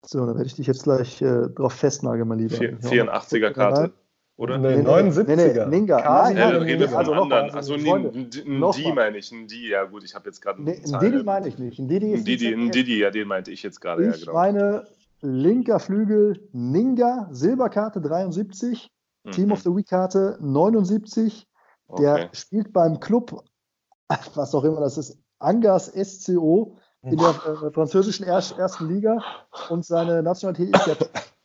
So, dann werde ich dich jetzt gleich äh, drauf festnageln, mein Lieber. 84er Karte, oder? Nee, nee 79er. Nee, nee, Ninga. Nein, nein, nein, reden wir also von anderen. Achso, ein D meine ich. Ein D, ja gut, ich habe jetzt gerade nee, Ein Didi meine ich nicht. Ein Didi, ist Didi, ein Didi, ja, den meinte ich jetzt gerade. Ich ja, genau. meine linker Flügel Ninga, Silberkarte 73, mhm. Team of the Week Karte 79. Der spielt beim Club was auch immer das ist, Angers SCO in der äh, französischen er ersten Liga und seine Nationalität ist jetzt.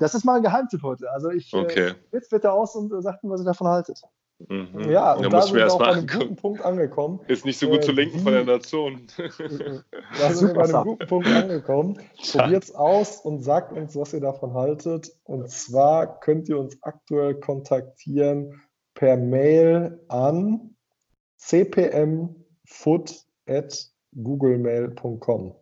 Das ist mal ein Geheimtipp heute. Also ich äh, okay. äh, bitte aus und äh, sagt mir, was ihr davon haltet. Mhm. Ja, und da, da sind wir auch bei einem guten Punkt angekommen. Ist nicht so gut äh, zu lenken von der Nation. da sind wir bei einem guten Punkt angekommen. Probiert es aus und sagt uns, was ihr davon haltet. Und zwar könnt ihr uns aktuell kontaktieren per Mail an cpmfoot.googlemail.com.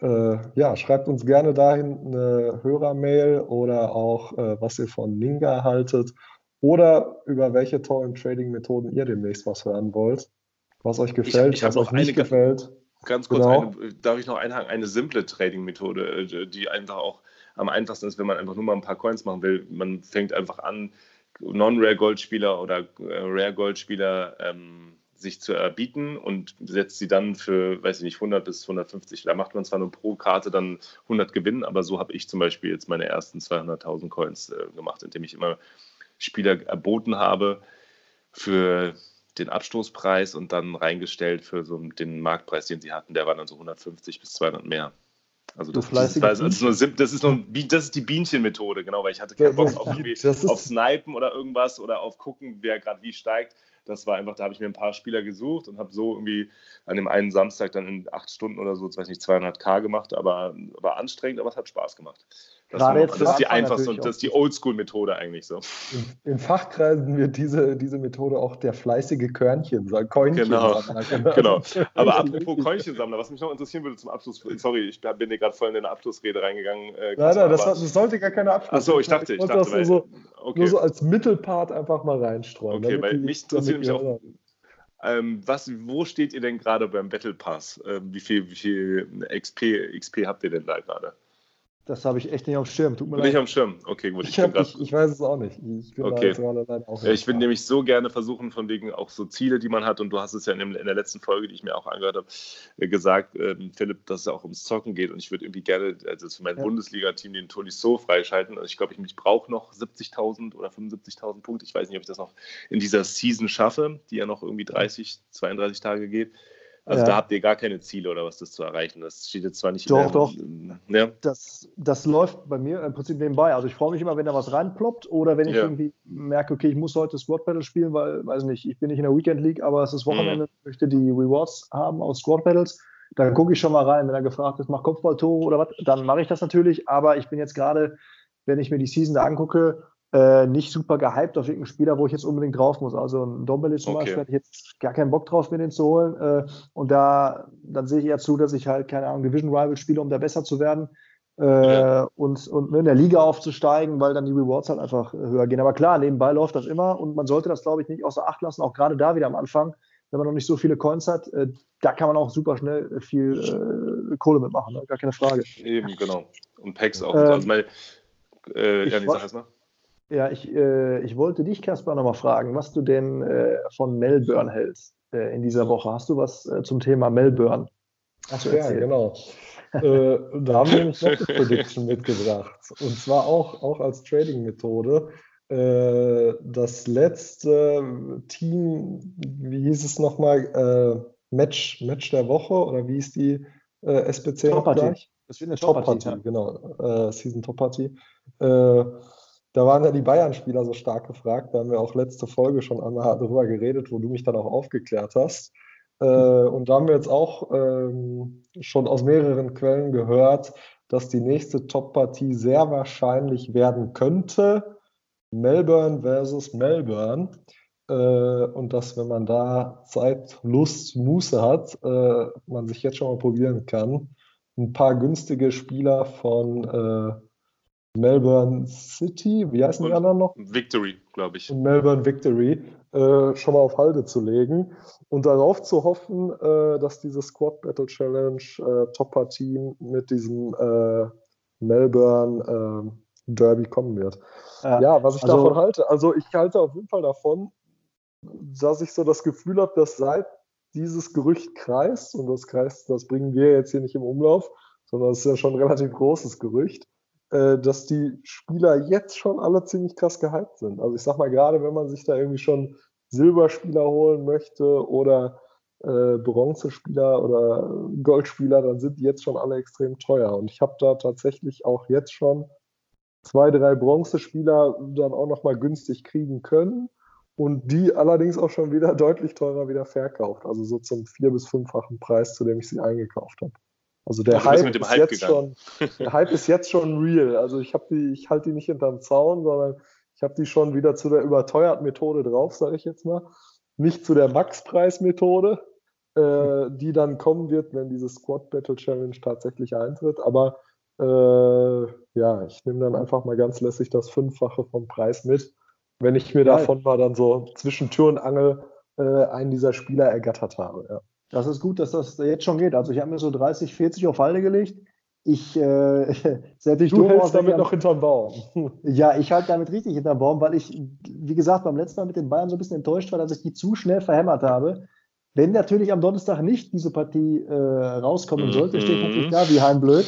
Äh, ja, schreibt uns gerne dahin eine Hörermail oder auch, äh, was ihr von Ninga haltet oder über welche tollen Trading-Methoden ihr demnächst was hören wollt, was euch gefällt, ich, ich was euch nicht gefällt. Ganz kurz, genau. eine, darf ich noch einhaken? Eine simple Trading-Methode, äh, die einfach auch am einfachsten ist, wenn man einfach nur mal ein paar Coins machen will. Man fängt einfach an, Non-Rare-Gold-Spieler oder äh, Rare-Gold-Spieler ähm, sich zu erbieten und setzt sie dann für, weiß ich nicht, 100 bis 150. Da macht man zwar nur pro Karte dann 100 Gewinn, aber so habe ich zum Beispiel jetzt meine ersten 200.000 Coins äh, gemacht, indem ich immer Spieler erboten habe für den Abstoßpreis und dann reingestellt für so den Marktpreis, den sie hatten. Der war dann so 150 bis 200 mehr. Also das, das, ist, also das, ist nur, das ist die Bienchenmethode, genau, weil ich hatte keinen Bock auf, auf Snipen oder irgendwas oder auf gucken, wer gerade wie steigt. Das war einfach, da habe ich mir ein paar Spieler gesucht und habe so irgendwie an dem einen Samstag dann in acht Stunden oder so, weiß nicht, 200k gemacht, aber war anstrengend, aber es hat Spaß gemacht. Das, Gerade jetzt das ist die einfachste und das ist die Oldschool-Methode eigentlich so. In, in, Fachkreisen wird diese, diese Methode auch der fleißige Körnchen, Coinchen genau. genau. Aber apropos Coinchensammler, was mich noch interessieren würde zum Abschluss, sorry, ich bin dir gerade voll in eine Abschlussrede reingegangen. Äh, nein, nein, das, das, sollte gar keine Abschluss. Achso, ich dachte, ich, ich dachte, weil, so, okay. nur so als Mittelpart einfach mal reinstreuen. Okay, weil mich interessiert mich auch, ähm, was, wo steht ihr denn gerade beim Battle Pass? Ähm, wie viel, wie viel XP, XP habt ihr denn da gerade? Das habe ich echt nicht auf dem Schirm. Tut mir nicht leid. am Schirm. Okay, gut. Ich, ich, hab, ich, ich, weiß es auch nicht. Ich bin okay. auch Ich will nämlich so gerne versuchen, von wegen auch so Ziele, die man hat. Und du hast es ja in, der letzten Folge, die ich mir auch angehört habe, äh, gesagt, ähm, Philipp, dass es auch ums Zocken geht. Und ich würde irgendwie gerne also für mein ja. Bundesliga-Team den Tolisso freischalten. Also ich glaube, ich, ich brauche noch 70.000 oder 75.000 Punkte. Ich weiß nicht, ob ich das noch in dieser Season schaffe, die ja noch irgendwie 30, 32 Tage geht. Also ja. da habt ihr gar keine Ziele oder was das zu erreichen. Das steht jetzt zwar nicht doch, in der, Doch, ja. das, das läuft bei mir im Prinzip nebenbei. Also ich freue mich immer, wenn da was reinploppt oder wenn ich ja. irgendwie merke, okay, ich muss heute Squad Battle spielen, weil, weiß nicht, ich bin nicht in der Weekend League, aber es ist Wochenende, mhm. möchte die Rewards haben aus Squad Battles. Dann gucke ich schon mal rein, wenn er gefragt ist, mach Kopfballtore oder was, dann mache ich das natürlich. Aber ich bin jetzt gerade, wenn ich mir die Season da angucke, äh, nicht super gehypt auf irgendeinen Spieler, wo ich jetzt unbedingt drauf muss. Also ein Dombele zum okay. Beispiel hatte ich jetzt gar keinen Bock drauf, mir den zu holen. Äh, und da dann sehe ich eher zu, dass ich halt, keine Ahnung, Division Rival spiele, um da besser zu werden. Äh, ja. und, und in der Liga aufzusteigen, weil dann die Rewards halt einfach höher gehen. Aber klar, nebenbei läuft das immer und man sollte das, glaube ich, nicht außer Acht lassen, auch gerade da wieder am Anfang, wenn man noch nicht so viele Coins hat, äh, da kann man auch super schnell viel äh, Kohle mitmachen, ne? gar keine Frage. Eben, genau. Und Packs auch. Ähm, also, weil, äh, ja, die Sache ist mal. Ja, ich, äh, ich wollte dich, Kaspar, nochmal fragen, was du denn äh, von Melbourne hältst äh, in dieser Woche. Hast du was äh, zum Thema Melbourne? Ach ja, genau. Äh, da haben wir nämlich noch eine Prediction mitgebracht. Und zwar auch, auch als Trading-Methode. Äh, das letzte Team, wie hieß es nochmal? Match, Match der Woche oder wie ist die SBC Top Party. Das wird eine Top Party, ja. genau. Season Top Party. Da waren ja die Bayern-Spieler so stark gefragt. Da haben wir auch letzte Folge schon einmal darüber geredet, wo du mich dann auch aufgeklärt hast. Äh, und da haben wir jetzt auch ähm, schon aus mehreren Quellen gehört, dass die nächste Top-Partie sehr wahrscheinlich werden könnte. Melbourne versus Melbourne. Äh, und dass, wenn man da Zeit, Lust, Muße hat, äh, man sich jetzt schon mal probieren kann, ein paar günstige Spieler von äh, Melbourne City, wie heißen die anderen noch? Victory, glaube ich. Melbourne Victory äh, schon mal auf Halde zu legen und darauf zu hoffen, äh, dass diese Squad Battle Challenge äh, Top-Partie mit diesem äh, Melbourne äh, Derby kommen wird. Ja, ja was ich also, davon halte, also ich halte auf jeden Fall davon, dass ich so das Gefühl habe, dass seit dieses Gerücht kreist, und das kreist, das bringen wir jetzt hier nicht im Umlauf, sondern es ist ja schon ein relativ großes Gerücht, äh, dass die Spieler jetzt schon alle ziemlich krass gehypt sind. Also ich sag mal, gerade wenn man sich da irgendwie schon Silberspieler holen möchte oder äh, Bronzespieler oder Goldspieler, dann sind die jetzt schon alle extrem teuer. Und ich habe da tatsächlich auch jetzt schon zwei, drei Bronzespieler dann auch nochmal günstig kriegen können und die allerdings auch schon wieder deutlich teurer wieder verkauft. Also so zum vier- bis fünffachen Preis, zu dem ich sie eingekauft habe. Also der also Hype, ist Hype jetzt gegangen. schon, der Hype ist jetzt schon real. Also ich habe die, ich halte die nicht hinterm Zaun, sondern ich habe die schon wieder zu der überteuerten Methode drauf, sage ich jetzt mal. Nicht zu der Max-Preis-Methode, äh, die dann kommen wird, wenn diese Squad Battle Challenge tatsächlich eintritt. Aber äh, ja, ich nehme dann einfach mal ganz lässig das Fünffache vom Preis mit, wenn ich mir ja. davon mal dann so zwischen Tür und Angel äh, einen dieser Spieler ergattert habe. Ja. Das ist gut, dass das jetzt schon geht. Also ich habe mir so 30, 40 auf Halde gelegt. Ich, äh, du hältst damit noch hinterm Baum. Ja, ich halte damit richtig hinterm Baum, weil ich, wie gesagt, beim letzten Mal mit den Bayern so ein bisschen enttäuscht war, dass ich die zu schnell verhämmert habe. Wenn natürlich am Donnerstag nicht diese Partie äh, rauskommen sollte, steht natürlich da wie heimblöd.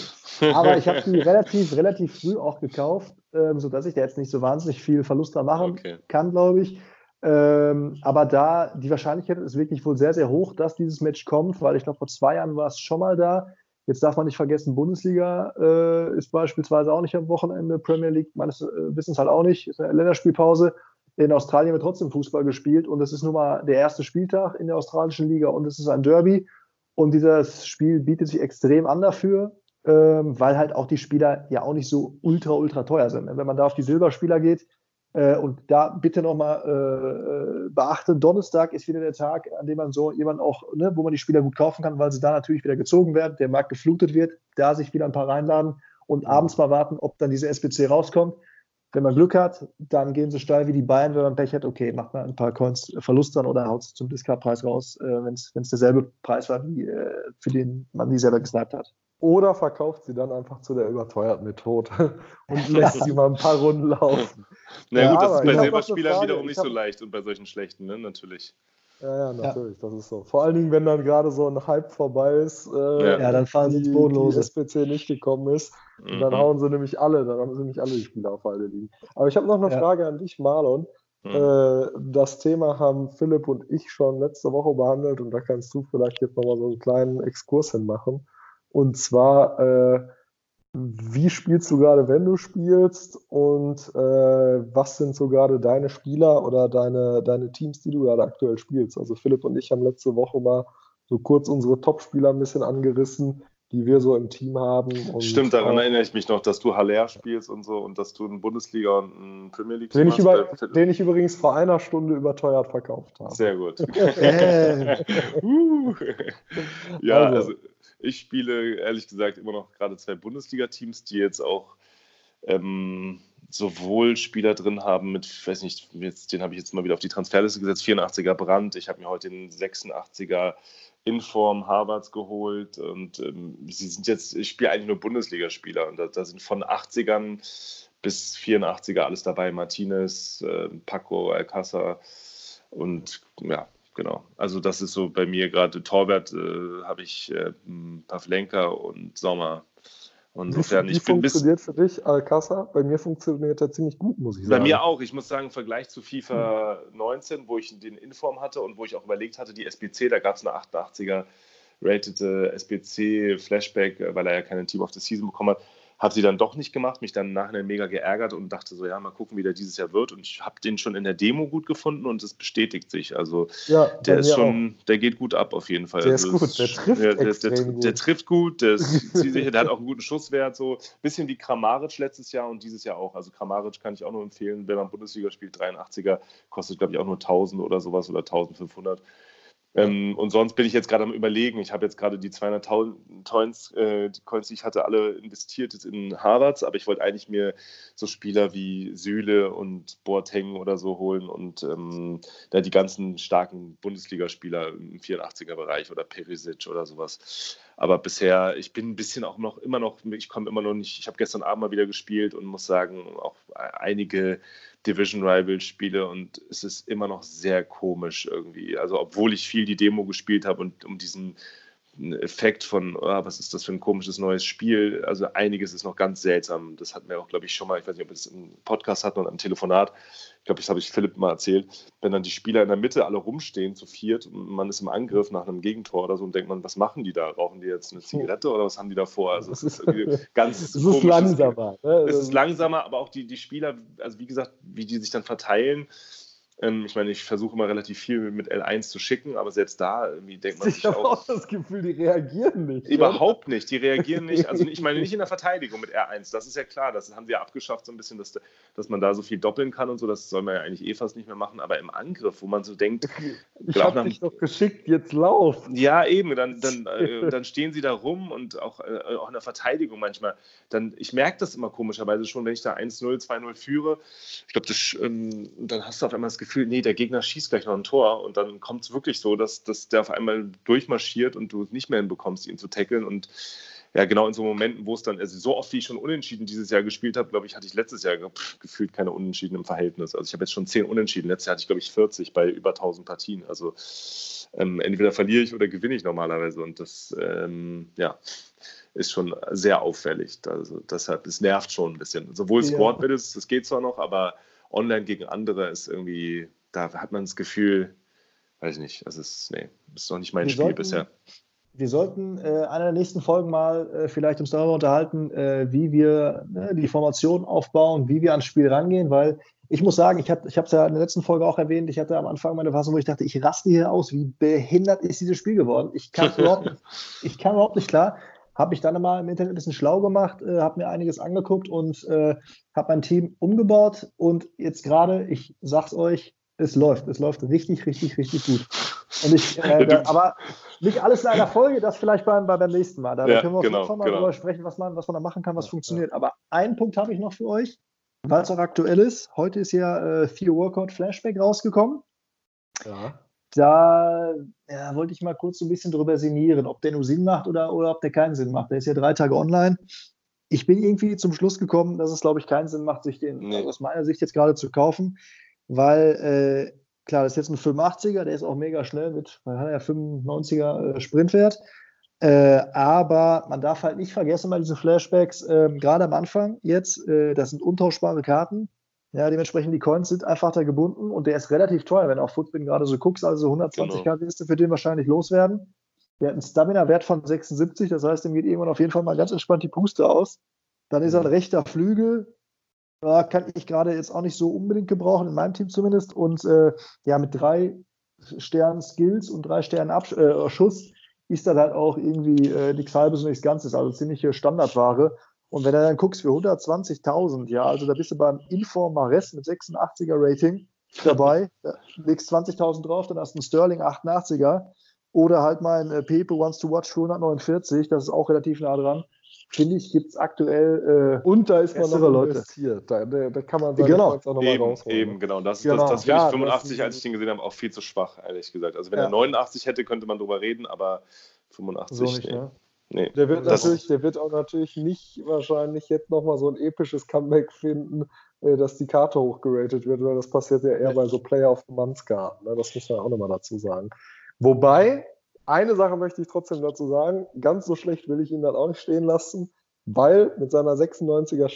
Aber ich habe die relativ, relativ früh auch gekauft, ähm, sodass ich da jetzt nicht so wahnsinnig viel Verlust da machen okay. kann, glaube ich. Ähm, aber da, die Wahrscheinlichkeit ist wirklich wohl sehr, sehr hoch, dass dieses Match kommt, weil ich glaube, vor zwei Jahren war es schon mal da. Jetzt darf man nicht vergessen, Bundesliga äh, ist beispielsweise auch nicht am Wochenende, Premier League meines äh, Wissens halt auch nicht, ist eine Länderspielpause. In Australien wird trotzdem Fußball gespielt und es ist nun mal der erste Spieltag in der australischen Liga und es ist ein Derby. Und dieses Spiel bietet sich extrem an dafür, ähm, weil halt auch die Spieler ja auch nicht so ultra, ultra teuer sind. Wenn man da auf die Silberspieler geht, äh, und da bitte nochmal äh, beachten, Donnerstag ist wieder der Tag, an dem man so jemanden auch, ne, wo man die Spieler gut kaufen kann, weil sie da natürlich wieder gezogen werden, der Markt geflutet wird, da sich wieder ein paar reinladen und abends mal warten, ob dann diese SBC rauskommt. wenn man Glück hat, dann gehen sie steil wie die Bayern. Wenn man Pech hat, okay, macht man ein paar Coins Verlust dann oder haut es zum Discard-Preis raus, äh, wenn es derselbe Preis war, wie, äh, für den man die selber gesniped hat. Oder verkauft sie dann einfach zu der überteuerten Methode und lässt sie mal ein paar Runden laufen. Na ja, gut, das ist bei Silberspielern wiederum nicht so leicht und bei solchen schlechten, ne? natürlich. Ja, ja, natürlich, ja. das ist so. Vor allen Dingen, wenn dann gerade so ein Hype vorbei ist, äh, ja. dann fahren sie ins Bodenlose. Die SPC nicht gekommen ist, mhm. und dann hauen sie nämlich alle, dann haben sie nämlich alle die Spieler auf Halde liegen. Aber ich habe noch eine ja. Frage an dich, Marlon. Mhm. Äh, das Thema haben Philipp und ich schon letzte Woche behandelt und da kannst du vielleicht jetzt nochmal so einen kleinen Exkurs hinmachen. Und zwar, äh, wie spielst du gerade, wenn du spielst und äh, was sind so gerade deine Spieler oder deine, deine Teams, die du gerade aktuell spielst? Also Philipp und ich haben letzte Woche mal so kurz unsere Top-Spieler ein bisschen angerissen, die wir so im Team haben. Stimmt, daran äh, erinnere ich mich noch, dass du Haller spielst und so und dass du eine Bundesliga und einen Premier League den ich, über, den ich übrigens vor einer Stunde überteuert verkauft habe. Sehr gut. uh. ja, also, also ich spiele ehrlich gesagt immer noch gerade zwei Bundesliga-Teams, die jetzt auch ähm, sowohl Spieler drin haben mit, ich weiß nicht, jetzt, den habe ich jetzt mal wieder auf die Transferliste gesetzt, 84er Brand, ich habe mir heute den 86er Inform Harvards geholt und ähm, sie sind jetzt, ich spiele eigentlich nur Bundesligaspieler und da, da, sind von 80ern bis 84er alles dabei, Martinez, äh, Paco, Alcázar und ja, genau. Also das ist so bei mir gerade Torwart äh, habe ich äh, Pavlenka und Sommer. Und insofern, wie, wie ich bin funktioniert für dich Alcázar? Bei mir funktioniert er ziemlich gut, muss ich sagen. Bei mir auch. Ich muss sagen, im Vergleich zu FIFA hm. 19, wo ich den Inform hatte und wo ich auch überlegt hatte, die SBC, da gab es eine 88er ratete SBC Flashback, weil er ja keine Team of the Season bekommen hat. Habe sie dann doch nicht gemacht, mich dann nachher mega geärgert und dachte so, ja, mal gucken, wie der dieses Jahr wird. Und ich habe den schon in der Demo gut gefunden und es bestätigt sich. Also ja, der ist schon, auch. der geht gut ab auf jeden Fall. Der also ist gut, der trifft der, der, der, gut. der trifft gut, der, ist der hat auch einen guten Schusswert. So bisschen wie Kramaric letztes Jahr und dieses Jahr auch. Also Kramaric kann ich auch nur empfehlen, wenn man Bundesliga spielt, 83er, kostet glaube ich auch nur 1000 oder sowas oder 1500. Ähm, und sonst bin ich jetzt gerade am Überlegen. Ich habe jetzt gerade die 200.000 Coins, äh, Coins, die ich hatte, alle investiert in Harvards, aber ich wollte eigentlich mir so Spieler wie Süle und Boateng oder so holen und ähm, da die ganzen starken Bundesligaspieler im 84er-Bereich oder Perisic oder sowas. Aber bisher, ich bin ein bisschen auch noch immer noch, ich komme immer noch nicht, ich habe gestern Abend mal wieder gespielt und muss sagen, auch einige Division Rival spiele und es ist immer noch sehr komisch irgendwie. Also obwohl ich viel die Demo gespielt habe und um diesen Effekt von, oh, was ist das für ein komisches neues Spiel. Also einiges ist noch ganz seltsam. Das hatten wir auch, glaube ich, schon mal, ich weiß nicht, ob wir es im Podcast hatten oder im Telefonat. Ich glaube, das habe ich Philipp mal erzählt. Wenn dann die Spieler in der Mitte alle rumstehen, zu viert, und man ist im Angriff nach einem Gegentor oder so und denkt man, was machen die da? Rauchen die jetzt eine Zigarette oder was haben die da vor? Also es ist irgendwie ganz Es ist langsamer. Ne? Es ist langsamer, aber auch die, die Spieler, also wie gesagt, wie die sich dann verteilen, ich meine, ich versuche immer relativ viel mit L1 zu schicken, aber selbst da irgendwie denkt man ich sich auch... Ich habe auch das Gefühl, die reagieren nicht. Überhaupt oder? nicht, die reagieren nicht. Also ich meine nicht in der Verteidigung mit R1, das ist ja klar, das haben sie ja abgeschafft so ein bisschen, dass, dass man da so viel doppeln kann und so, das soll man ja eigentlich eh fast nicht mehr machen, aber im Angriff, wo man so denkt... Ich habe dich doch geschickt, jetzt lauf. Ja, eben, dann, dann, äh, dann stehen sie da rum und auch, äh, auch in der Verteidigung manchmal. Dann, ich merke das immer komischerweise schon, wenn ich da 1-0, 2-0 führe. Ich glaube, ähm, dann hast du auf einmal das Gefühl, Gefühl, nee, der Gegner schießt gleich noch ein Tor und dann kommt es wirklich so, dass, dass der auf einmal durchmarschiert und du es nicht mehr hinbekommst, ihn zu tackeln und ja, genau in so Momenten, wo es dann, also so oft wie ich schon unentschieden dieses Jahr gespielt habe, glaube ich, hatte ich letztes Jahr pff, gefühlt keine Unentschieden im Verhältnis. Also ich habe jetzt schon zehn Unentschieden. Letztes Jahr hatte ich, glaube ich, 40 bei über 1000 Partien. Also ähm, entweder verliere ich oder gewinne ich normalerweise. Und das, ähm, ja, ist schon sehr auffällig. Also deshalb, es nervt schon ein bisschen. Sowohl ja. Squad Battles, das geht zwar noch, aber online gegen andere ist irgendwie, da hat man das Gefühl, weiß ich nicht, das ist, nee, ist noch nicht mein wir Spiel sollten, bisher. Wir sollten äh, einer der nächsten Folgen mal äh, vielleicht uns darüber unterhalten, äh, wie wir ne, die Formation aufbauen, wie wir ans Spiel rangehen, weil ich muss sagen, ich habe es ja in der letzten Folge auch erwähnt, ich hatte am Anfang meine Phase, wo ich dachte, ich raste hier aus, wie behindert ist dieses Spiel geworden. Ich kann überhaupt, ich kann überhaupt nicht klar habe ich dann mal im Internet ein bisschen schlau gemacht, äh, habe mir einiges angeguckt und äh, habe mein Team umgebaut und jetzt gerade, ich sag's euch, es läuft, es läuft richtig, richtig, richtig gut. Und ich, äh, da, aber nicht alles in einer Folge, das vielleicht beim, beim nächsten Mal. Da, ja, können wir genau, mal genau. darüber sprechen, was man, was man da machen kann, was funktioniert. Aber einen Punkt habe ich noch für euch. weil es auch aktuell ist. Heute ist ja äh, Fear Workout Flashback rausgekommen. Ja. Da ja, wollte ich mal kurz so ein bisschen drüber sinnieren, ob der nur Sinn macht oder, oder ob der keinen Sinn macht. Der ist ja drei Tage online. Ich bin irgendwie zum Schluss gekommen, dass es, glaube ich, keinen Sinn macht, sich den nee. aus meiner Sicht jetzt gerade zu kaufen, weil äh, klar, das ist jetzt ein 85er, der ist auch mega schnell mit, man hat ja 95er äh, Sprintwert. Äh, aber man darf halt nicht vergessen bei diesen Flashbacks, äh, gerade am Anfang jetzt, äh, das sind untauschbare Karten. Ja, dementsprechend die Coins sind einfach da gebunden und der ist relativ teuer, wenn du auf Footbin gerade so guckst. Also 120 genau. Karten ist für den wahrscheinlich loswerden. Der hat einen Stamina-Wert von 76, das heißt, dem geht irgendwann auf jeden Fall mal ganz entspannt die Puste aus. Dann ist er ein mhm. rechter Flügel, ja, kann ich gerade jetzt auch nicht so unbedingt gebrauchen, in meinem Team zumindest. Und äh, ja, mit drei Sternen Skills und drei Sternen Absch äh, Schuss ist das halt auch irgendwie äh, nichts Halbes und nichts Ganzes, also ziemliche Standardware. Und wenn du dann guckst für 120.000, ja, also da bist du beim Inform-Mares mit 86er Rating dabei, da legst 20.000 drauf, dann hast du einen Sterling 88er oder halt mal ein äh, Pepe Wants to Watch für 149, das ist auch relativ nah dran finde ich, gibt es aktuell. Äh, und da ist man noch Leute. investiert. Da, da, da, kann man seine genau. auch nochmal eben, rausholen. Eben, genau. Das, genau. das, das finde ja, ich 85, als ich den gesehen habe, auch viel zu schwach, ehrlich gesagt. Also wenn ja. er 89 hätte, könnte man drüber reden, aber 85 so nicht, nee. Ne? Nee. Der wird, natürlich, der wird auch natürlich nicht wahrscheinlich jetzt nochmal so ein episches Comeback finden, äh, dass die Karte hochgeratet wird, weil das passiert ja eher bei so Player of the Month Karten. Ne? Das muss man auch nochmal dazu sagen. Wobei, eine Sache möchte ich trotzdem dazu sagen, ganz so schlecht will ich ihn dann auch nicht stehen lassen, weil mit seiner 96er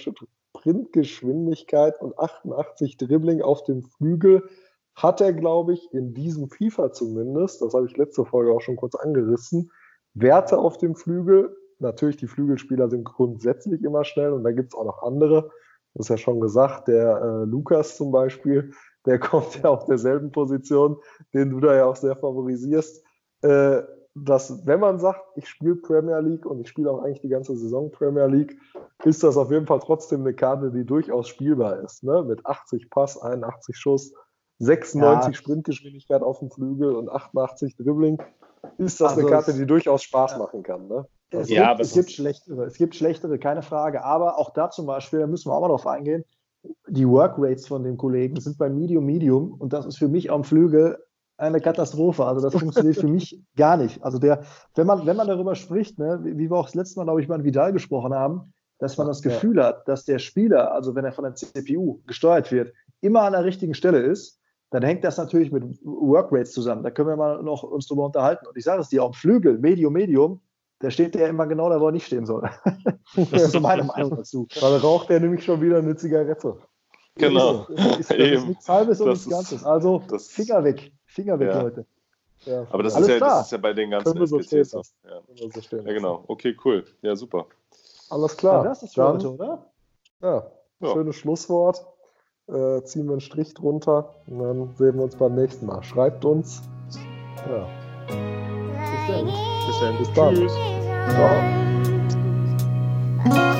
Sprintgeschwindigkeit und 88 Dribbling auf dem Flügel hat er, glaube ich, in diesem FIFA zumindest, das habe ich letzte Folge auch schon kurz angerissen, Werte auf dem Flügel. Natürlich, die Flügelspieler sind grundsätzlich immer schnell und da gibt es auch noch andere. Das ist ja schon gesagt, der äh, Lukas zum Beispiel, der kommt ja auf derselben Position, den du da ja auch sehr favorisierst äh, dass wenn man sagt, ich spiele Premier League und ich spiele auch eigentlich die ganze Saison Premier League, ist das auf jeden Fall trotzdem eine Karte, die durchaus spielbar ist. Ne? Mit 80 Pass, 81 Schuss, 96 ja. Sprintgeschwindigkeit auf dem Flügel und 88 Dribbling, ist das also eine Karte, die durchaus Spaß ja. machen kann. Ne? Es, ja, gibt, es gibt schlechtere, es gibt schlechtere, keine Frage. Aber auch da zum Beispiel, da müssen wir auch mal drauf eingehen, die Workrates von dem Kollegen sind bei Medium Medium und das ist für mich am Flügel eine Katastrophe. Also das funktioniert für mich gar nicht. Also der, wenn man, wenn man darüber spricht, ne, wie wir auch das letzte Mal, glaube ich, mal in Vidal gesprochen haben, dass man das Gefühl ja. hat, dass der Spieler, also wenn er von der CPU gesteuert wird, immer an der richtigen Stelle ist, dann hängt das natürlich mit Workrates zusammen. Da können wir mal noch uns drüber unterhalten. Und ich sage es dir, auch Flügel, Medium, Medium, da steht der immer genau da, wo er nicht stehen soll. das ist meine Meinung dazu. Dann raucht der nämlich schon wieder eine Zigarette. Genau. Das ist, das ist nichts Halbes und nichts Ganzes. Also Finger weg. Finger weg, ja. Leute. Ja. Aber das ist, ja, das ist, ja, bei den ganzen so NPCs so. Ja. So ja, genau. Okay, cool. Ja, super. Alles klar. das ist für heute, oder? Ja, schönes Schlusswort. Äh, ziehen wir einen Strich drunter und dann sehen wir uns beim nächsten Mal. Schreibt uns. Ja. Bis dann. Bis dann. Bis dann. Tschüss. Ciao.